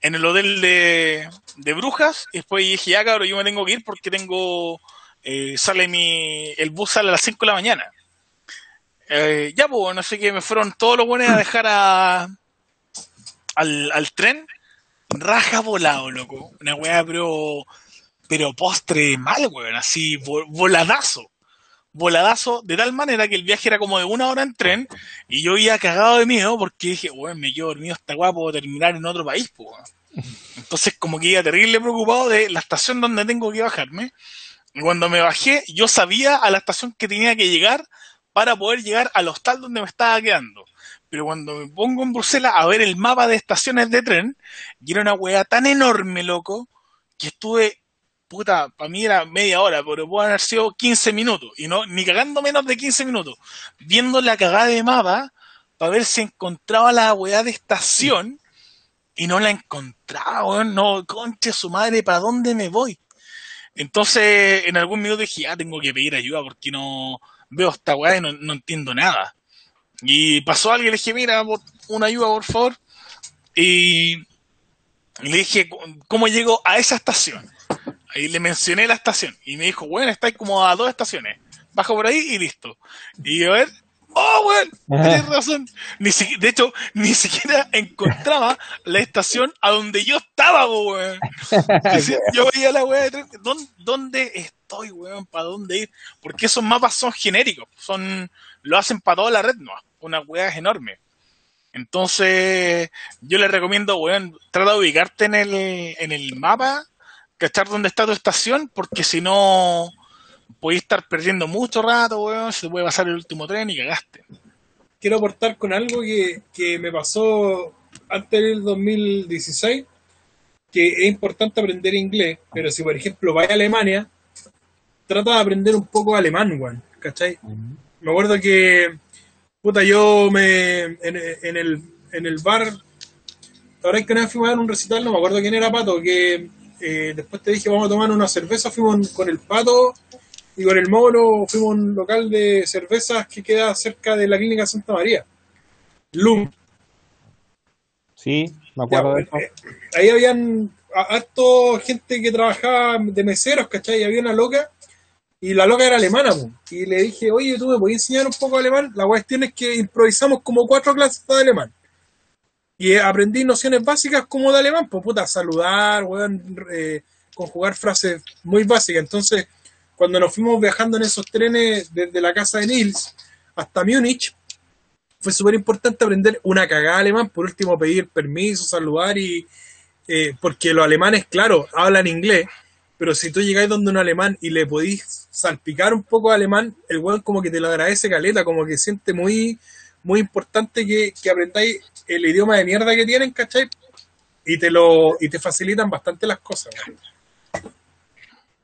en el hotel de, de Brujas. Y después dije, ya cabrón, yo me tengo que ir porque tengo. eh, sale mi. El bus sale a las 5 de la mañana. Eh, ya, pues, no sé qué, me fueron todos los buenos a dejar a, al, al tren. Raja volado, loco. Una weá, pero. Pero postre mal, weón. Así, vo- voladazo. Voladazo, de tal manera que el viaje era como de una hora en tren. Y yo iba cagado de miedo porque dije, weón, me quedo dormido weá, puedo terminar en otro país, pues. Entonces, como que iba terrible preocupado de la estación donde tengo que bajarme. Y cuando me bajé, yo sabía a la estación que tenía que llegar para poder llegar al hostal donde me estaba quedando. Pero cuando me pongo en Bruselas a ver el mapa de estaciones de tren, y era una weá tan enorme, loco, que estuve, puta, para mí era media hora, pero puede haber sido 15 minutos, y no, ni cagando menos de 15 minutos, viendo la cagada de mapa para ver si encontraba la weá de estación, y no la encontraba, weón, no, conche su madre, ¿para dónde me voy? Entonces, en algún minuto dije, ah, tengo que pedir ayuda porque no veo esta weá y no, entiendo nada. Y pasó alguien, le dije, mira, una ayuda, por favor. Y le dije, ¿cómo llego a esa estación? Ahí le mencioné la estación. Y me dijo, bueno, estáis como a dos estaciones. Bajo por ahí y listo. Y a ver, ¡Oh, weón! Tienes razón. Ni si- de hecho, ni siquiera encontraba la estación a donde yo estaba, weón. Yo veía la weá de tren. ¿Dónde, dónde estoy, weón? ¿Para dónde ir? Porque esos mapas son genéricos. Son, lo hacen para toda la red, no. Una weá es enorme. Entonces, yo les recomiendo, weón, trata de ubicarte en el, en el mapa, cachar dónde está tu estación, porque si no, podéis estar perdiendo mucho rato, weón, se te puede pasar el último tren y cagaste. quiero aportar con algo que, que me pasó antes del 2016, que es importante aprender inglés, pero si por ejemplo vais a Alemania, trata de aprender un poco alemán, weón, ¿cachai? Me acuerdo que, puta, yo me, en, en el, en el bar, ahora es que una vez fuimos a dar un recital, no me acuerdo quién era Pato, que eh, después te dije vamos a tomar una cerveza, fuimos con el Pato y con el Moro fuimos a un local de cervezas que queda cerca de la clínica Santa María. Lum. Sí, me acuerdo de eso. eh, ahí habían harto gente que trabajaba de meseros, ¿cachai? Y había una loca, y la loca era alemana, po. y le dije, oye, ¿tú me podías enseñar un poco alemán? La cuestión es que improvisamos como cuatro clases de alemán. Y eh, aprendí nociones básicas como de alemán, pues puta, saludar, weón, eh, conjugar frases muy básicas. Entonces, cuando nos fuimos viajando en esos trenes desde la casa de Nils hasta Múnich, fue súper importante aprender una cagada alemán, por último pedir permiso, saludar y eh, porque los alemanes, claro, hablan inglés, pero si tú llegáis donde un alemán y le podís salpicar un poco de alemán, el weón como que te lo agradece caleta, como que siente muy, muy importante que, que aprendáis el idioma de mierda que tienen, ¿cachai? Y te lo, y te facilitan bastante las cosas, weón.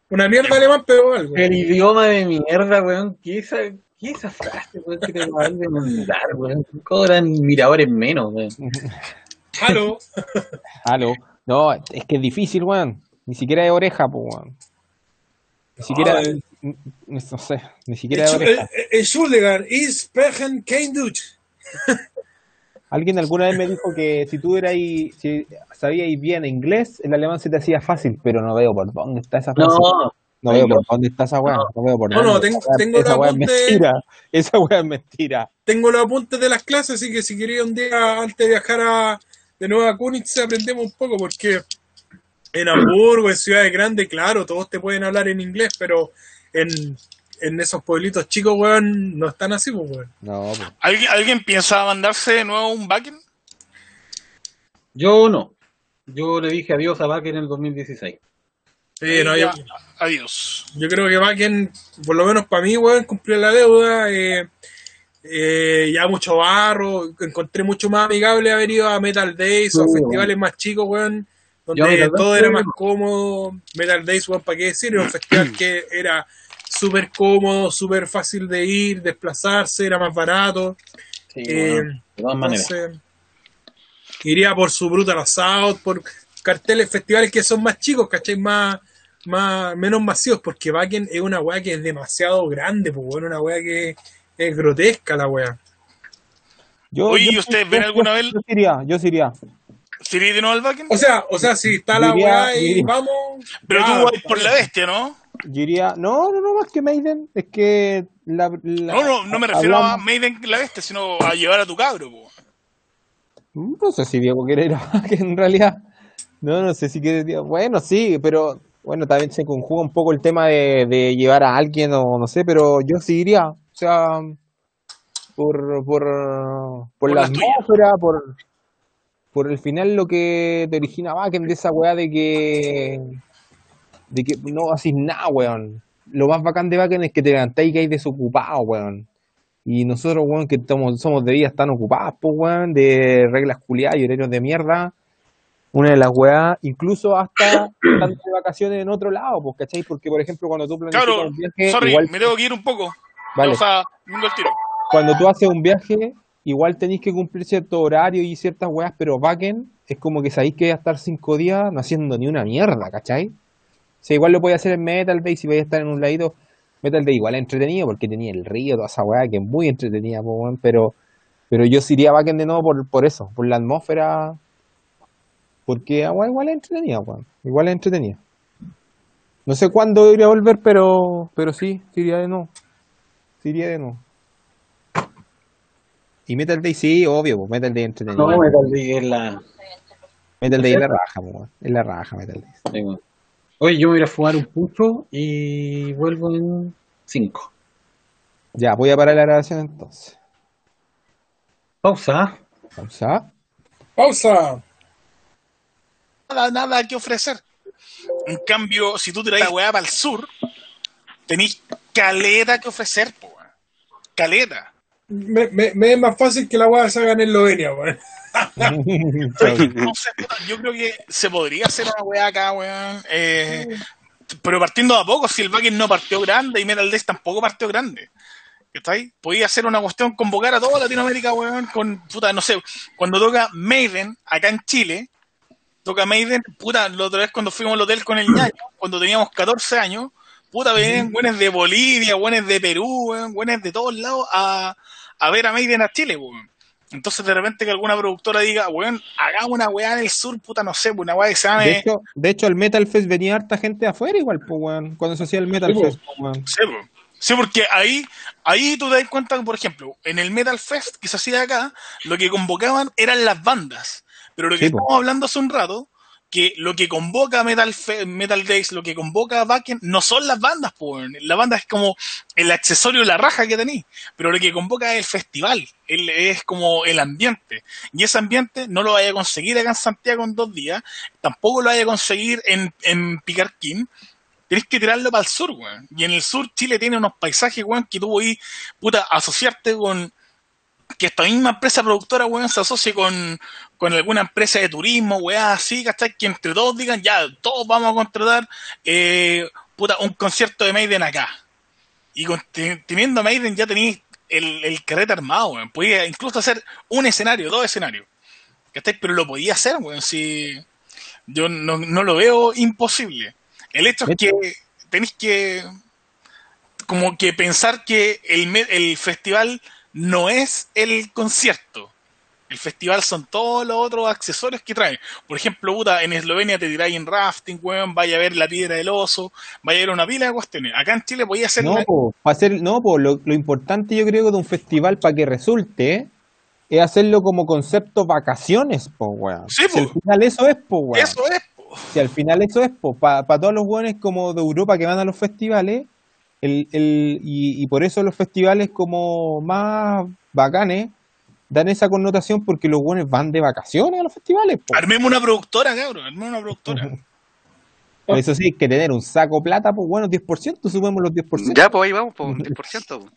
Una mierda alemán, pero algo. El idioma de mierda, weón. ¿Qué esa, qué esa frase, weón, que te van a demandar, weón? Cobran miradores menos, weón. Halo. Aló. No, es que es difícil, weón. Ni siquiera de oreja, pues, weón. Ni siquiera, eh. n- n- no sé, ni siquiera de oreja. Entschuldigung, ich sprechen kein Deutsch. Alguien alguna vez me dijo que si tú eras ahí, si sabías bien inglés, el alemán se te hacía fácil, pero no veo por dónde está esa frase. No, No veo por no. dónde está esa weá. No veo por No, no, dónde. tengo- Esa tengo esa weá es mentira. Esa weá es mentira. tengo los apuntes de las clases, así que si quería un día antes de viajar a, de nuevo a Kunitz aprendemos un poco, porque en Hamburgo, en ciudades grandes, claro, todos te pueden hablar en inglés, pero en, en esos pueblitos chicos, weón, no están así, pues, weón. No, pues. ¿Alguien, ¿Alguien piensa mandarse de nuevo un backend? yo no. Yo le dije adiós a Baker en el 2016. Sí, no, yo, Adiós. yo creo que Bakken, por lo menos para mí, weón, cumplió la deuda. eh, eh, ya mucho barro, encontré mucho más amigable haber ido a Metal Days o a Sí, festivales más chicos, weón, donde todo era más cómodo. Metal Days, weón, ¿para qué decir? Era un festival que era súper cómodo, súper fácil de ir, desplazarse, era más barato. Sí, Eh, bueno, de todas maneras. Entonces, iría por su Brutal Assault, por carteles, festivales que son más chicos, ¿cachai? Más, más, menos masivos, porque Bakken es una weá que es demasiado grande, pues, weón, una weá que es grotesca la weá. Yo, Oye, yo- ¿y ustedes yo- ven yo- alguna vez- Yo iría, yo iría. ¿Sería de nuevo al backend? O sea, o sea, si está la weá y vamos. Pero ya, tú vas por la bestia, ¿no? Yo iría, no, no, no, más que Maiden, es que la, la- No, no, no me refiero a Maiden la bestia, sino a llevar a tu cabro, po. No sé si Diego quiere ir a que en realidad. No, no sé si quiere. Bueno, sí, pero bueno, también se conjuga un poco el tema de, de llevar a alguien o no sé, pero yo sí iría. O sea, por, por, por, Por la atmósfera, por, por el final lo que te origina Bakken de esa weá de que. De que no haces nada, weón. Lo más bacán de Bakken es que te levantáis y que hay desocupado, weón. Y nosotros, weón, que estamos, somos de vidas tan ocupadas, pues, weón, de reglas culiadas y horarios de mierda. Una de las weas, incluso hasta de vacaciones en otro lado, pues, ¿cachai? Porque, por ejemplo, cuando tú planificas Claro, un viaje, sorry, igual, me tengo que ir un poco. Vale. O sea, al tiro. cuando tú haces un viaje, igual tenéis que cumplir cierto horario y ciertas weas, pero backend es como que sabéis que vais a estar cinco días no haciendo ni una mierda, ¿cachai? Sea, igual lo podéis hacer en Metal Day si vais a estar en un ladito. Metal Day igual entretenido porque tenía el río, toda esa weá que es muy entretenida, pero, pero yo sí iría a backend de nuevo por, por eso, por la atmósfera. Porque weón, igual es entretenida, weón. Igual es entretenida. No sé cuándo iría a volver, pero, pero sí, sí iría de nuevo. Sí iría de nuevo. Y Metal Day sí, obvio, pues, Metal Day entretenido. No, Metal Day es la. Metal Day es la raja, weón. Es la raja, Metal Day. Sí, Oye, yo me voy a ir a fumar un pucho y vuelvo en 5. Ya, voy a parar la grabación entonces. Pausa. Pausa. Pausa. Nada, nada que ofrecer. En cambio, si tú tiras la weá para el sur, tenés caleta que ofrecer, po. Caleta. Me, me, me es más fácil que la weá se haga en Eslovenia, weón. No sé, puta, yo creo que se podría hacer una weá acá, weón. eh, pero partiendo de a poco, si el Backen no partió grande y Metal Days tampoco partió grande. ¿Está ahí? Podía hacer una cuestión, convocar a toda Latinoamérica, weón, con, puta, no sé, cuando toca Maiden, acá en Chile, toca Maiden, puta, la otra vez cuando fuimos al hotel con el ñaño, cuando teníamos 14 años, puta, venían buenos de Bolivia, buenos de Perú, weón, buenos de todos lados a, a ver a Maiden a Chile, weón. Entonces, de repente, que alguna productora diga, weón, hagamos una weá en el sur, puta, no sé, una weá que se De llame. hecho, de hecho, al Metal Fest venía harta gente de afuera igual, pues, weón. Cuando se hacía el Metal Sí. Fest, weón. Sí, po. Sí, porque ahí, ahí tú te das cuenta que, por ejemplo, en el Metal Fest que se hacía acá, lo que convocaban eran las bandas. Pero lo que Sí, po. estamos hablando hace un rato, que lo que convoca Metal, Metal Days, lo que convoca Backen, no son las bandas, po. La banda es como el accesorio, la raja que tenéis. Pero lo que convoca es el festival, el- es como el ambiente. Y ese ambiente no lo vaya a conseguir acá en Santiago en dos días, tampoco lo vaya a conseguir en, en Picarquín, tenés que tirarlo para el sur, weón. Y en el sur Chile tiene unos paisajes, weón, que tú podís, puta, asociarte con que esta misma empresa productora, weón, se asocie con, con alguna empresa de turismo, weón, así, ¿cachai? Que entre todos digan, ya, todos vamos a contratar, eh, puta, un concierto de Maiden acá. Y con- teniendo Maiden ya tenéis el, el carrete armado, weón. Podía incluso hacer un escenario, dos escenarios. ¿Cachai? Pero lo podía hacer, weón, si... Yo no, no lo veo imposible. El hecho es que tenéis que como que pensar que el, el festival no es el concierto. El festival son todos los otros accesorios que trae. Por ejemplo, puta, en Eslovenia te tiráis en rafting, weón, vaya a ver la piedra del oso, vaya a ver una pila de cuestiones. Acá en Chile podía ser No, la- po, pa' hacer, no, po, lo, lo importante yo creo de un festival para que resulte es hacerlo como concepto vacaciones, po, weón. Sí, Si po. al final eso es, po, weón. Eso es, po. Si al final eso es, pues, para todos los buenos como de Europa que van a los festivales, el, el, y, y por eso los festivales como más bacanes dan esa connotación porque los buenos van de vacaciones a los festivales. po. Armemos una productora, cabrón, armemos una productora. Por eso sí, hay que tener un saco plata, pues bueno, 10%, sumemos los 10%. Ya, pues ahí vamos, pues un 10%. pues.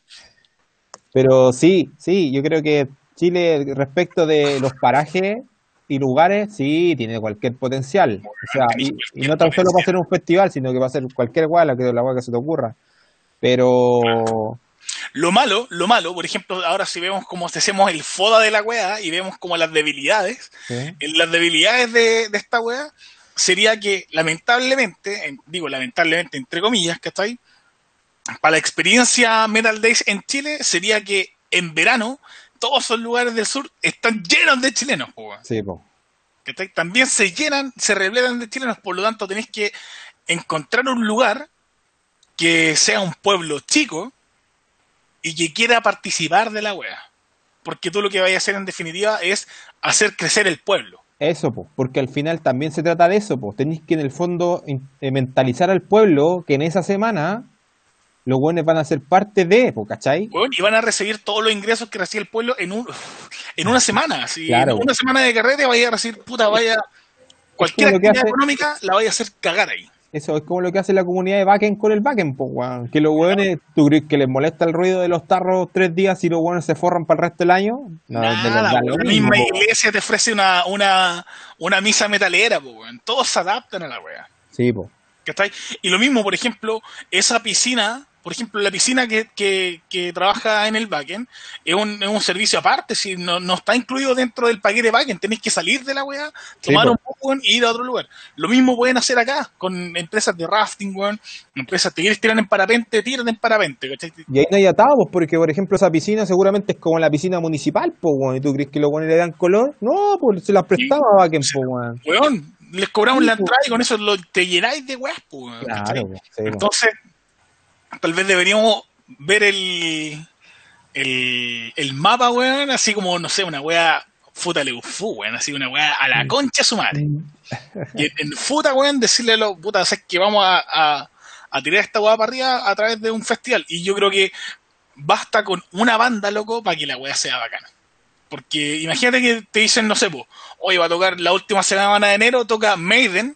Pero sí, sí, yo creo que Chile respecto de los parajes y lugares, sí, tiene cualquier potencial. O sea, y, y no tan solo para hacer un festival, sino que va a ser cualquier guay, la que la guay que se te ocurra. Pero Lo malo, lo malo, por ejemplo, ahora si vemos como hacemos el foda de la weá y vemos como las debilidades, las debilidades de, de esta weá sería que lamentablemente, en- digo lamentablemente entre comillas, ¿cachai? Para la experiencia Metal Days en Chile sería que en verano todos esos lugares del sur están llenos de chilenos, weón. sí, po. También se llenan, se repletan de chilenos, por lo tanto tenéis que encontrar un lugar que sea un pueblo chico y que quiera participar de la wea. Porque tú lo que vayas a hacer en definitiva es hacer crecer el pueblo. Eso, po, porque al final también se trata de eso, pues tenéis que en el fondo eh, mentalizar al pueblo que en esa semana los buenos van a ser parte de, po, ¿cachai? Weón, y van a recibir todos los ingresos que recibe el pueblo en un en una semana. Si Claro. en una semana de carrete vaya a recibir, puta, vaya. Cualquier actividad hace- económica la vaya a hacer cagar ahí. Eso es como lo que hace la comunidad de backend con el backend, pues, weón. Que los weones, ¿tú crees que les molesta el ruido de los tarros tres días y los weones se forran para el resto del año? No, de Nada, verdad, lo la misma po. iglesia te ofrece una, una, una misa metalera, po, weón. todos se adaptan a la wea. Sí, po. ¿cachai? Y lo mismo, por ejemplo, esa piscina, por ejemplo, la piscina que, que, que trabaja en el backend es un, es un servicio aparte, si no, no está incluido dentro del paquete backend, tenéis que salir de la weá, Sí, tomar po. un poco y ir a otro lugar. Lo mismo pueden hacer acá, con empresas de rafting, weón, empresas, te quieres tirar en parapente, tiran en parapente, ¿cachai? Y ahí no hay atados, pues, porque, por ejemplo, esa piscina seguramente es como la piscina municipal, pues, weón. ¿Y tú crees que los weones le dan color? No, pues se las prestaba a backend, pues, weón. Weón, les cobramos Sí, la po. entrada y con eso lo, te llenáis de weas, po, po, sí, po. Entonces, tal vez deberíamos ver el, el, el mapa, weón, así como, no sé, una wea futaleufu, weón, así una wea a la concha de su madre. Y en, en futa, weón, decirle a los putas, que vamos a, a, a tirar esta weá para arriba a través de un festival. Y yo creo que basta con una banda, loco, para que la weá sea bacana. Porque imagínate que te dicen, no sé, po, hoy va a tocar la última semana de enero, toca Maiden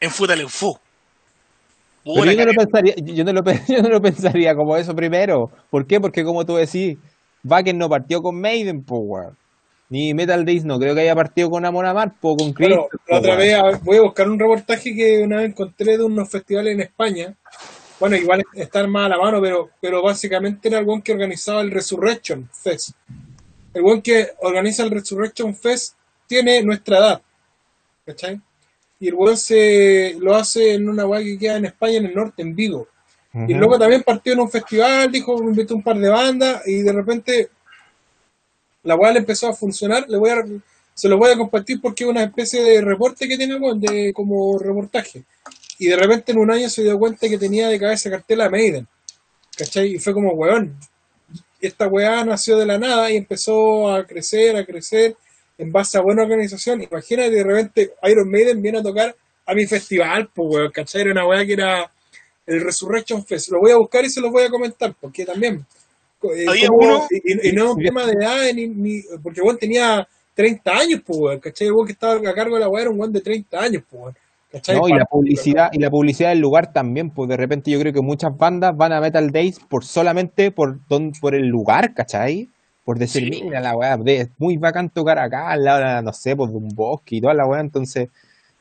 en Futaleufu. Pero yo no, lo pensaría, yo, no lo, pe- yo no lo pensaría como eso primero. ¿Por qué? Porque como tú decís, Wacken no partió con Maiden, po, weón. Ni Metal Days no creo que haya partido con Amon Amar, po, con Chris. Bueno, la otra vez voy a buscar un reportaje que una vez encontré de unos festivales en España. Bueno, igual están más a la mano, pero, pero básicamente era el buen que organizaba el Resurrection Fest. El buen que organiza el Resurrection Fest tiene nuestra edad. ¿Cachai? Y el buen se lo hace en una weá que queda en España, en el norte, en Vigo. Y luego también partió en un festival, dijo, invitó un par de bandas y de repente la weá le empezó a funcionar. Le voy a, se lo voy a compartir porque es una especie de reporte que tiene weón, de como reportaje. Y de repente en un año se dio cuenta que tenía de cabeza cartela Maiden. ¿Cachai? Y fue como, weón, esta weá nació de la nada y empezó a crecer, a crecer en base a buena organización. Imagínate de repente Iron Maiden viene a tocar a mi festival, pues weón, ¿cachai? Era una weá que era el Resurrection Fest. Lo voy a buscar y se los voy a comentar, porque también. eh, Había como- uno- y, y no es un tema de edad, ni, ni- porque weón tenía 30 años, pues weón, ¿cachai? El weón que estaba a cargo de la weá era un weón de 30 años, pues weón. ¿cachai? No, y la publicidad, y la publicidad del lugar también, pues de repente yo creo que muchas bandas van a Metal Days por solamente por don, por el lugar, ¿cachai? Por decir, Sí. mira la weá, es muy bacán tocar acá, al lado, no sé, pues de un bosque y toda la weá, entonces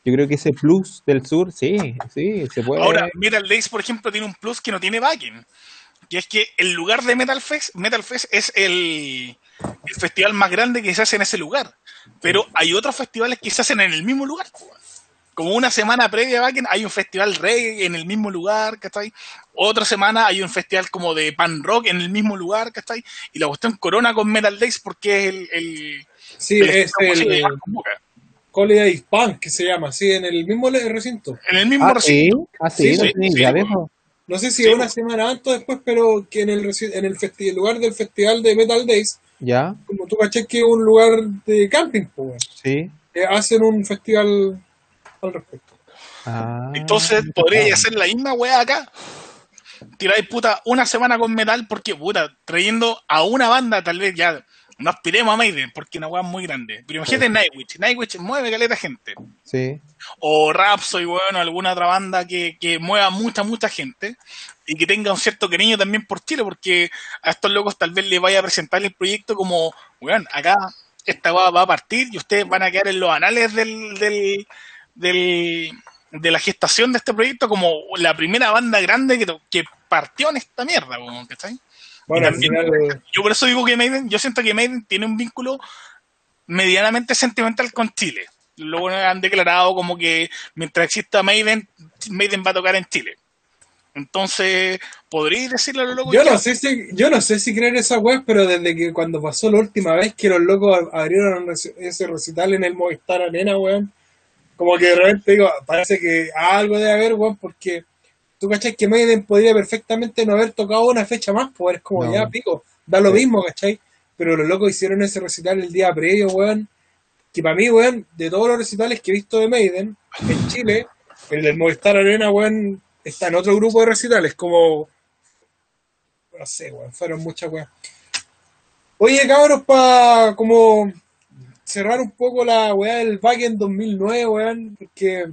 yo creo que ese plus del sur, sí, sí, se puede. Ahora, Metal Days, por ejemplo, tiene un plus que no tiene backing. Y es que el lugar de Metal Fest, Metal Fest es el, el festival más grande que se hace en ese lugar. Pero hay otros festivales que se hacen en el mismo lugar. Como una semana previa a Wacken hay un festival reggae en el mismo lugar, ¿cachai? Otra semana hay un festival como de pan rock en el mismo lugar, ¿cachai? Y la cuestión corona con Metal Days porque es el... el Sí, el es el. Holiday Punk, que se llama, sí, en el mismo recinto. En el mismo Ah, sí, recinto. ah, sí, Sí, no sí, sí, idea de pues. eso. No sé si Sí, una pues. semana antes o después, pero que en el, reci- en el, festi- lugar del festival de Metal Days, Ya, como tú caché que es un lugar de camping, pues, sí. Eh, hacen un festival al respecto. Ah, Entonces podría hacer la misma weá acá. Tiráis puta una semana con metal porque puta, trayendo a una banda tal vez ya no aspiremos a Maiden porque una weá es muy grande. Pero imagínate Nightwish, Nightwish mueve caleta gente. Sí, O Rhapsody, bueno, alguna otra banda que, que mueva mucha, mucha gente y que tenga un cierto cariño también por Chile porque a estos locos tal vez les vaya a presentar el proyecto como, weón, acá esta weá va a partir y ustedes van a quedar en los anales del, del, del- de la gestación de este proyecto como la primera banda grande que, que partió en esta mierda, ¿cachai? Bueno, Y al también- final, Yo por eso digo que Maiden, yo siento que Maiden tiene un vínculo medianamente sentimental con Chile. Luego han declarado como que mientras exista Maiden, Maiden va a tocar en Chile. Entonces, ¿podríais decirle a los locos? yo no sé si, yo no sé si creer esa web, pero desde que cuando pasó la última vez que los locos ab- abrieron ese recital en el Movistar Arena, weón, como que de repente digo, parece que algo debe haber, weón, porque tú cachai que Maiden podría perfectamente no haber tocado una fecha más, pues es como No. ya pico, da lo mismo, cachai, pero los locos hicieron ese recital el día previo, weón, que para mí, weón, de todos los recitales que he visto de Maiden en Chile, el del Movistar Arena, weón, está en otro grupo de recitales, como no sé, weón, fueron muchas weas. Oye, cabros, para como cerrar un poco la weá del Wacken 2009, weón, porque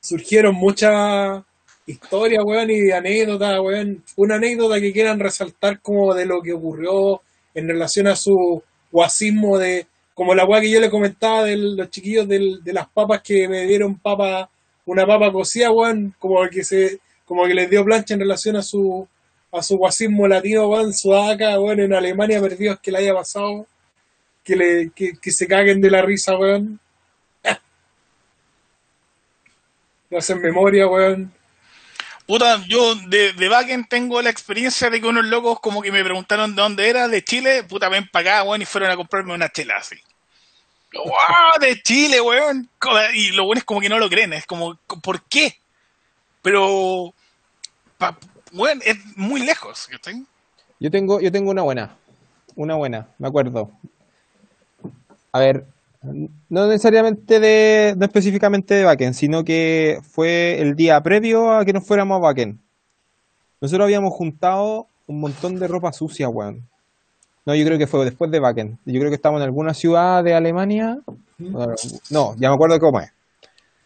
surgieron muchas historias, weón, y anécdotas, weón. Una anécdota que quieran resaltar como de lo que ocurrió en relación a su guasismo de, como la weá que yo le comentaba de los chiquillos del- de las papas que me dieron papa, una papa cocida, weón, como que se, como que les dio plancha en relación a su a su guasismo latino, weón, sudaca, weón, en Alemania perdidos que le haya pasado, que le, que, que se caguen de la risa, weón. No hacen memoria, weón. Puta, yo de, de Backen tengo la experiencia de que unos locos como que me preguntaron de dónde era, de Chile, puta, ven para acá, weón, y fueron a comprarme una chela así. ¡Wow! De Chile, weón. Y lo bueno es como que no lo creen, es como, ¿por qué? Pero, pa- weón, es muy lejos, ¿cachai? Yo tengo, yo tengo una buena. Una buena, me acuerdo. A ver, no necesariamente de, no específicamente de Bakken, sino que fue el día previo a que nos fuéramos a Bakken. Nosotros habíamos juntado un montón de ropa sucia, weón. No, yo creo que fue después de Bakken. Yo creo que estábamos en alguna ciudad de Alemania. No, ya me acuerdo cómo es.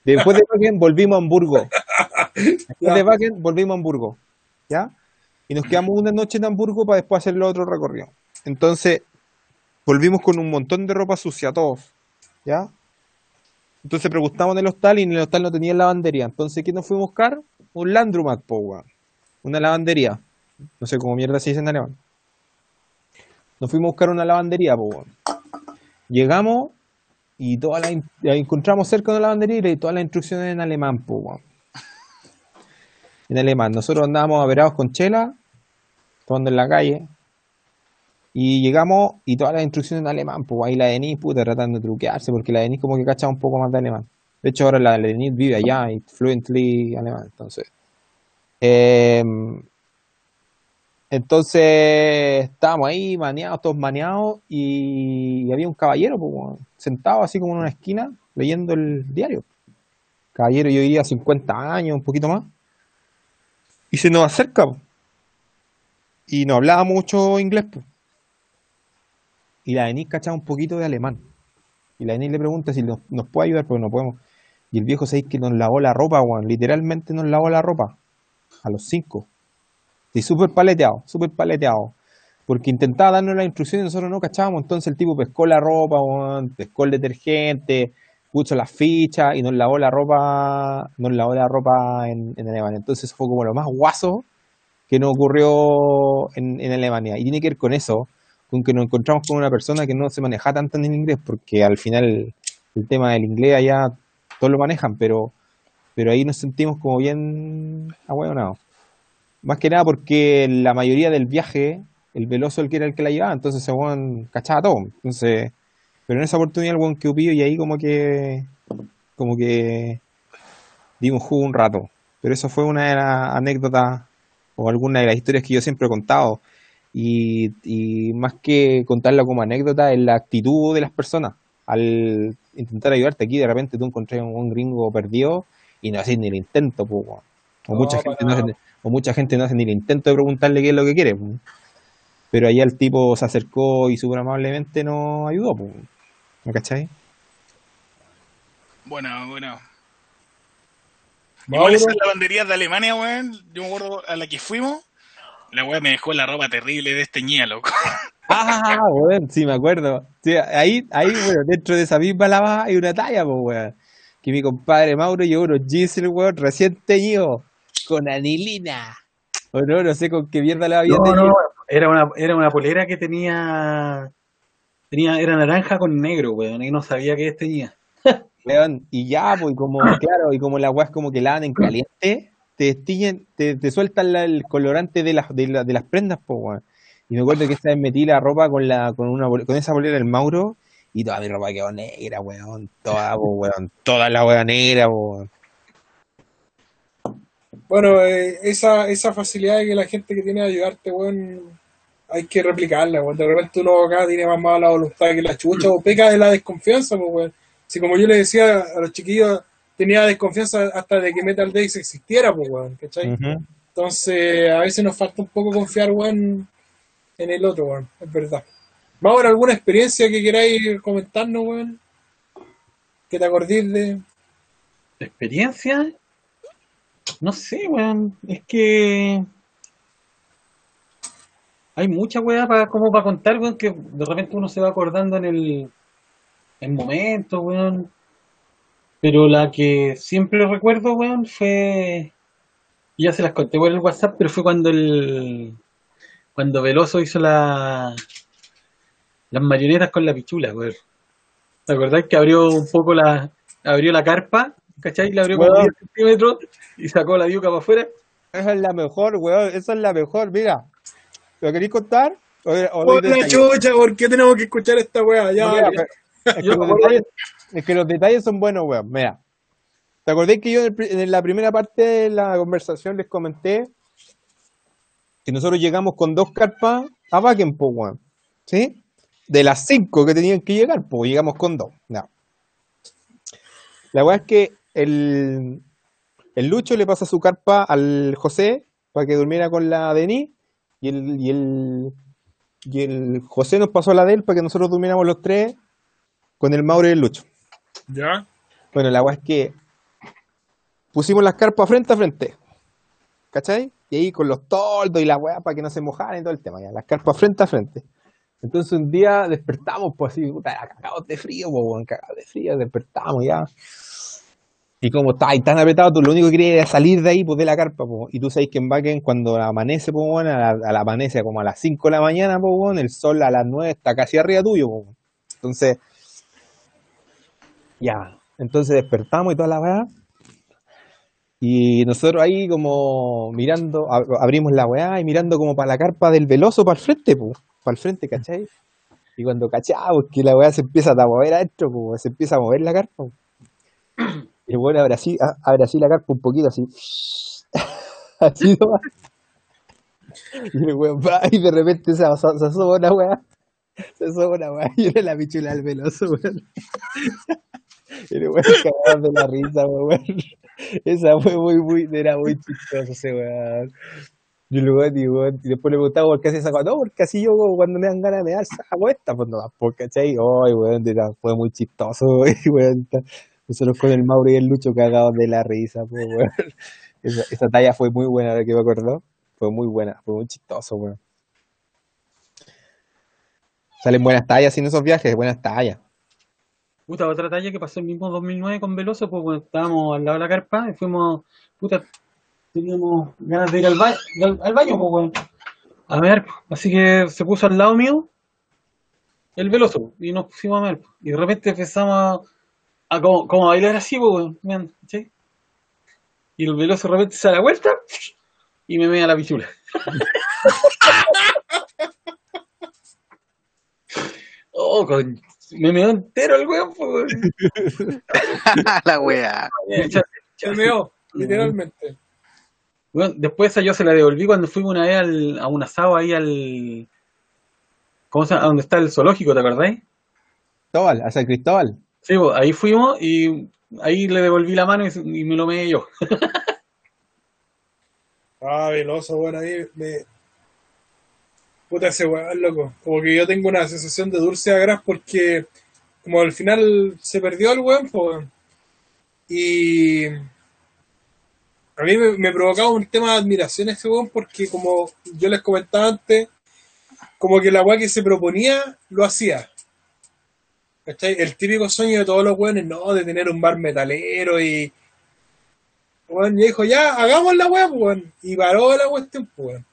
Después de Bakken volvimos a Hamburgo. Después de Bakken volvimos a Hamburgo. ¿Ya? Y nos quedamos una noche en Hamburgo para después hacer el otro recorrido. Entonces, volvimos con un montón de ropa sucia, todos. ¿Ya? Entonces preguntamos en el hostal y en el hostal no tenían lavandería. Entonces, ¿qué nos fuimos a buscar? Un Landromat, po. Una lavandería. No sé cómo mierda se dice en alemán. Nos fuimos a buscar una lavandería, po. Llegamos y in- la encontramos cerca de una lavandería y todas las instrucciones en alemán, po. En alemán. Nosotros andábamos averados con chela, tomando en la calle. Y llegamos y todas las instrucciones en alemán, pues ahí la Denise, puta, tratando de truquearse, porque la Denise como que cacha un poco más de alemán. De hecho, ahora la Denise vive allá y fluently alemán, entonces. Eh, entonces estábamos ahí maneados, todos maneados, y, había un caballero pues, sentado así como en una esquina leyendo el diario. Caballero, yo diría 50 años, un poquito más. Y se nos acerca, y no hablaba mucho inglés, pues. Y la Denise cachaba un poquito de alemán. Y la Denise le pregunta si nos, puede ayudar, porque no podemos. Y el viejo se que nos lavó la ropa, weón. Literalmente nos lavó la ropa. A los cinco. Y súper paleteado, súper paleteado. Porque intentaba darnos las instrucciones y nosotros no cachábamos. Entonces el tipo pescó la ropa, pescó el detergente, puso las fichas y nos lavó la ropa, nos lavó la ropa en, Alemania. Entonces fue como lo más guaso que nos ocurrió en, en Alemania. Y tiene que ver con eso, con que nos encontramos con una persona que no se maneja tanto en inglés, porque al final el tema del inglés allá todos lo manejan, pero, pero ahí nos sentimos como bien ahueonados. Más que nada porque la mayoría del viaje, el veloso el que era el que la llevaba, entonces ese weón cachaba todo. Entonces, pero en esa oportunidad el weón que upillo y ahí como que como que dimos jugo un rato. Pero eso fue una de las anécdotas o alguna de las historias que yo siempre he contado. Y, y más que contarla como anécdota, es la actitud de las personas al intentar ayudarte. Aquí de repente tú encontrás un, un gringo perdido y no haces ni el intento, weón. o, No, mucha gente no hace, o mucha gente no hace ni el intento de preguntarle qué es lo que quiere. Pero allá el tipo se acercó y súper amablemente nos ayudó. po. ¿Me cachai? Bueno, bueno. Igual esas lavanderías de Alemania, weón, yo me acuerdo a la que fuimos, la weá me dejó la ropa terrible de desteñida, loco. Ah, weón, sí, me acuerdo. Sí, ahí, ahí, weón, dentro de esa misma lava hay una talla, pues, weón. Que mi compadre Mauro llevó unos jeans, el weón, recién teñido, con anilina. O no, no sé con qué mierda le había No, teñido. no, era una, era una polera que tenía, tenía, era naranja con negro, weón, y no sabía qué tenía. Weón, y ya, pues, como, claro, y como las weas como que lavan en caliente, te destiñen, te, te sueltan la- el colorante de las, de, la- de las prendas, pues, weón. Y me acuerdo que esa vez metí la ropa con la, con una, con esa bolera del Mauro, y toda mi ropa quedó negra, weón, toda, po, weón, toda la wea negra, po, weón. Bueno, eh, esa, esa facilidad que la gente que tiene de ayudarte, weón, hay que replicarla, weón. De repente uno acá tiene más mala voluntad que la chucha o peca de la desconfianza, pues, weón. Si como yo le decía a los chiquillos, tenía desconfianza hasta de que Metal Days existiera, pues, weón, ¿cachai? Entonces, a veces nos falta un poco confiar, weón, en el otro, weón, es verdad. Vamos ¿alguna experiencia que queráis comentarnos, weón? Que te acordéis de... ¿Experiencia? No sé, weón, es que hay mucha weá para, como para contar, weón, que de repente uno se va acordando en el, en momentos, weón. Pero la que siempre recuerdo, weón, fue, y ya se las conté por el WhatsApp, pero fue cuando el, cuando Veloso hizo la, las marionetas con la pichula, weón. ¿Te acordás que abrió un poco la, abrió la carpa, ¿cachai? La abrió como Weón. 10 centímetros y sacó la diuca para afuera. Esa es la mejor, weón, esa es la mejor, mira. ¿Lo queréis contar? O, o doy ¡Hola, detalles? chucha! ¿Por qué tenemos que escuchar esta weá? Ya, Mira, pero- es, que Yo es que los detalles son buenos, weón. Mira, ¿te acordás que yo en, el en la primera parte de la conversación les comenté que nosotros llegamos con dos carpas a Bakken, weón. ¿Sí? De las cinco que tenían que llegar, pues llegamos con dos. No. La weá es que el, el Lucho le pasa su carpa al José para que durmiera con la Denis y el, y el, y el José nos pasó la de él para que nosotros durmiéramos los tres con el Mauro y el Lucho. ¿Ya? Bueno, la weá es que pusimos las carpas frente a frente. ¿Cachai? Y ahí con los toldos y la weá para que no se mojaran y todo el tema. Ya, las carpas frente a frente. Entonces un día despertamos, pues así, puta, cagados de frío, pues, cagados de frío, despertamos ya. Y como está ahí tan apretado, tú lo único que querías era salir de ahí, pues de la carpa, pues. Y tú sabes que en Bakken, cuando amanece, pues, a la, la amanece como a las 5 de la mañana, pues, el sol a las 9 está casi arriba tuyo, pues. Entonces, ya. Entonces despertamos y toda la weá. Y nosotros ahí como mirando, ab- abrimos la weá y mirando como para la carpa del veloso para el frente, pues. Para el frente, ¿cachai? Y cuando cachamos que la weá se empieza a mover adentro, pues se empieza a mover la carpa. Y bueno, abre así, abre la carpa un poquito así. así nomás. Y el weón va y de repente se, se asoma una weá. Se asoma una weá y era la pichula del veloso, weón. El weón cagado de la risa, weón. Esa fue muy, muy, era muy chistoso ese weón. Y el weón, y, weón, y después le preguntaba por qué hacía esa. No, porque así yo cuando me dan ganas de dar hago esta, pues no, pues, ¿cachai? Ay, weón, era- fue muy chistoso, weón. Nosotros con el Mauro y el Lucho cagados de la risa, pues, weón. Esa, esa talla fue muy buena, ahora que me acuerdo. Fue muy buena, fue muy chistoso, weón. Salen buenas tallas en esos viajes, buenas tallas. Puta, otra talla que pasó el mismo 2009 con Veloso, pues bueno, estábamos al lado de la carpa y fuimos, puta, teníamos ganas de ir al, ba- al, al baño, pues bueno. A ver, así que se puso al lado mío el Veloso y nos pusimos a ver. Y de repente empezamos a, a como, como a bailar así, pues bueno. Y el Veloso de repente se da la vuelta y me mea la pichula. Oh, con... me meó entero el weón, pues, la wea. Se meó, literalmente. Bueno, después esa yo se la devolví cuando fuimos una vez al- a un asado ahí al. ¿Cómo se llama? A donde está el zoológico, ¿te acordáis? Cristóbal, hacia Cristóbal. Sí, pues, ahí fuimos y ahí le devolví la mano y, y me lo meé yo. Ah, veloso, bueno, ahí me. Puta ese weón, loco. Como que yo tengo una sensación de dulce a gras porque, como al final se perdió el weón, pues. Y. A mí me, provocaba un tema de admiración ese weón porque, como yo les comentaba antes, como que la weá que se proponía lo hacía. ¿Cachai? El típico sueño de todos los weones, no, de tener un bar metalero y. Weón, y dijo, ya, hagamos la weá, weón. Y paró la cuestión, weón.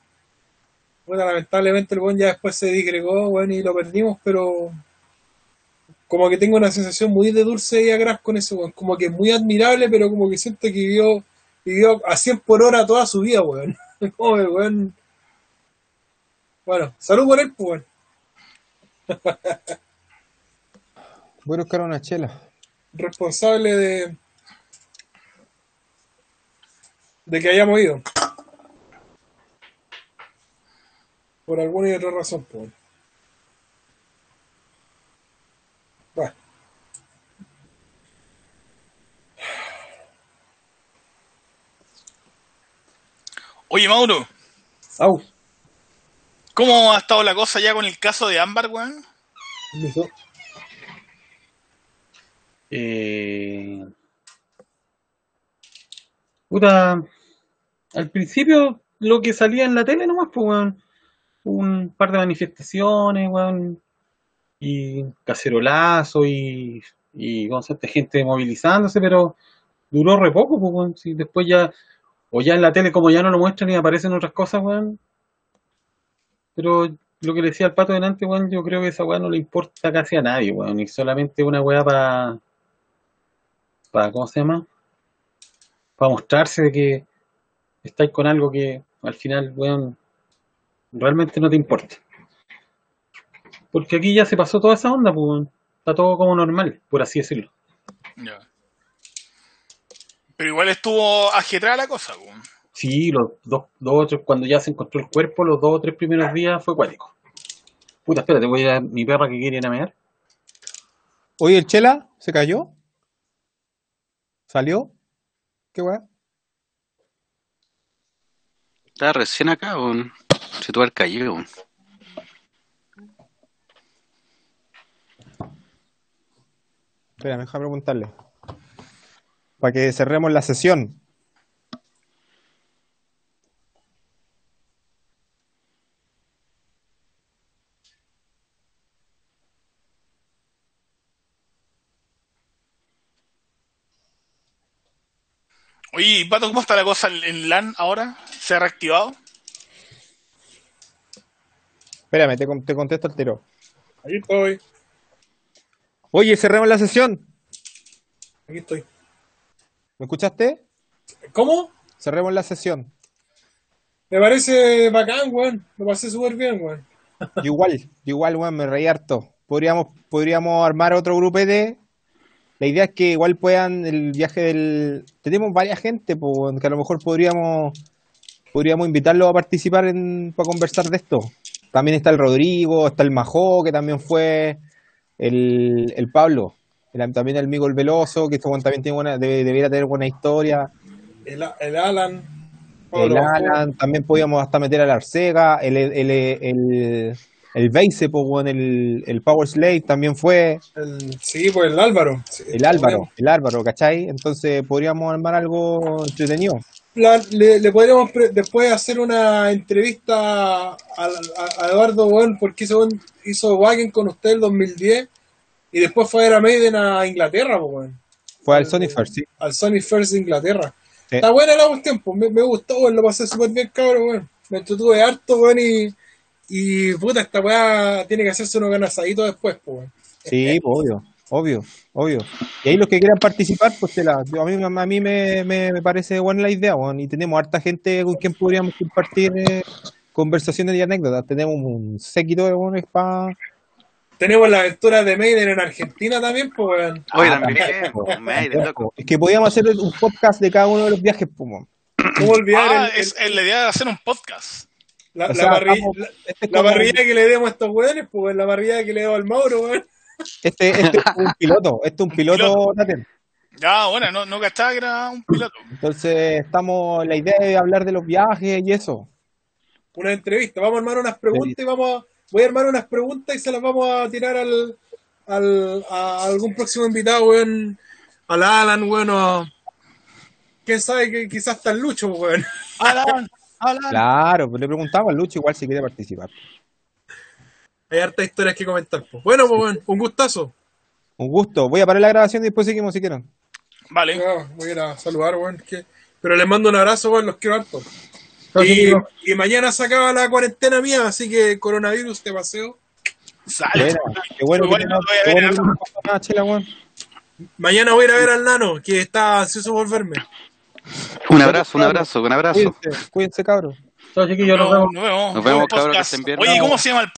Bueno, lamentablemente el weón ya después se disgregó, weón, y lo perdimos, pero. Como que tengo una sensación muy de dulce y agraz con eso, weón. Como que es muy admirable, pero como que siento que vivió, vivió a 100 por hora toda su vida, weón. Que, weón. Bueno, salud por él, pues, weón. Voy a buscar una chela. responsable de de que hayamos ido por alguna y otra razón pues. Bueno. Oye, Mauro, Au, ¿cómo ha estado la cosa ya con el caso de Ámbar, weón? Eh... Puta, al principio lo que salía en la tele nomás, pues, weón. Un par de manifestaciones, weón. Y cacerolazo y, y ¿cómo se llama? gente movilizándose, pero duró re poco, pues, weón. Sí, después ya, o ya en la tele como ya no lo muestran y aparecen otras cosas, weón. Pero lo que le decía al pato delante, weón, yo creo que esa weá no le importa casi a nadie, weón. Y solamente una weá para para, ¿cómo se llama? Para mostrarse de que estáis con algo que al final, weón, realmente no te importa. Porque aquí ya se pasó toda esa onda, pues. Está todo como normal, por así decirlo. Ya. Pero igual estuvo ajetrada la cosa, weón. Sí, los dos, dos o tres, cuando ya se encontró el cuerpo, los dos o tres primeros días fue cuático. Puta, espérate, voy a ir a mi perra que quiere ir a mear. Oye, ¿el Chela se cayó? ¿Salió? ¿Qué weá? Estaba recién acá. Se tuvo el caído. Espera, deja preguntarle. Para que cerremos la sesión. Oye, Pato, ¿cómo está la cosa en LAN ahora? ¿Se ha reactivado? Espérame, te, te contesto al tiro. Aquí estoy, Oye, cerremos la sesión. aquí estoy. ¿Me escuchaste? ¿Cómo? Cerremos la sesión. Me parece bacán, weón. Lo pasé súper bien, weón. Igual, igual, weón, me reí harto. Podríamos, podríamos armar otro grupo de. La idea es que igual puedan el viaje del. Tenemos varias gente, pues, weón, que a lo mejor podríamos podríamos invitarlos a participar en, para conversar de esto. También está el Rodrigo, está el Majó, que también fue el, el Pablo, el- también el amigo el Veloso, que este también tiene buena, debe- debería tener buena historia. El, el Alan. El Pablo. Alan, también podíamos hasta meter al Arcega, el, el, el, el Beise, pues, el, el Power Slave también fue, El- sí, pues el Álvaro. Sí, el Álvaro, el Álvaro, ¿cachai? Entonces podríamos armar algo entretenido. La- le, le podríamos pre- después hacer una entrevista a, a- a Eduardo Weón porque weón hizo Wagen con usted el 2010 y después fue a ver a Maiden a Inglaterra, pues. Fue al Sony First, sí. Al Sony First de Inglaterra. Sí. Está buena la cuestión, pues me, me gustó, lo pasé súper bien, cabrón, weón. Me entretuve harto, weón, y, y puta, esta weá tiene que hacerse unos ganazaditos después, pues. Sí, obvio, obvio, obvio. Y ahí los que quieran participar, pues te la, yo- a mí, a mí me, me, me parece buena la idea, weón, y tenemos harta gente con quien podríamos compartir eh, conversaciones y anécdotas. Tenemos un séquito de buenos para... Tenemos la aventura de Maiden en Argentina también, pues, weón. Oye, Ah, también, también, pues, Maiden, loco. Es que podíamos hacer un podcast de cada uno de los viajes, pues. ¿Cómo olvidar Ah, el- el- es, la idea de hacer un podcast. la, la sea, parri- vamos- la- Este es la parrilla que le demos a estos weones, pues, la parrilla que le debo al Mauro, weón. Este, este es un piloto, este es un piloto, piloto. Ya, bueno, no, no cachaba que era un piloto. Entonces, estamos, la idea es hablar de los viajes y eso. Una entrevista. Vamos a armar unas preguntas y vamos a, voy a armar unas preguntas y se las vamos a tirar al, al a algún próximo invitado, weón. Al Alan, weón. o- Quién sabe que quizás hasta el Lucho, weón. Alan, Alan. Claro, pues le preguntamos al Lucho igual si quiere participar. Hay hartas historias que comentar, pues. Bueno, pues, weón, un gustazo. Un gusto. Voy a parar la grabación y después seguimos si quieren. Vale. Ya, voy a ir a saludar, weón. que- Pero les mando un abrazo, weón, los quiero harto. Y, y mañana se acaba la cuarentena mía, así que coronavirus te paseo. Sale. Bueno, qué bueno que Igual no, no voy a qué ver bueno chela, weón. Mañana voy a ir a ver al nano, que está ansioso por verme. Un abrazo, un abrazo, un abrazo. Cuídense, cuídense, cabros. Chiquillos, nos vemos. Nos vemos. Nos vemos, Un cabros, que. Oye, ¿cómo se llama el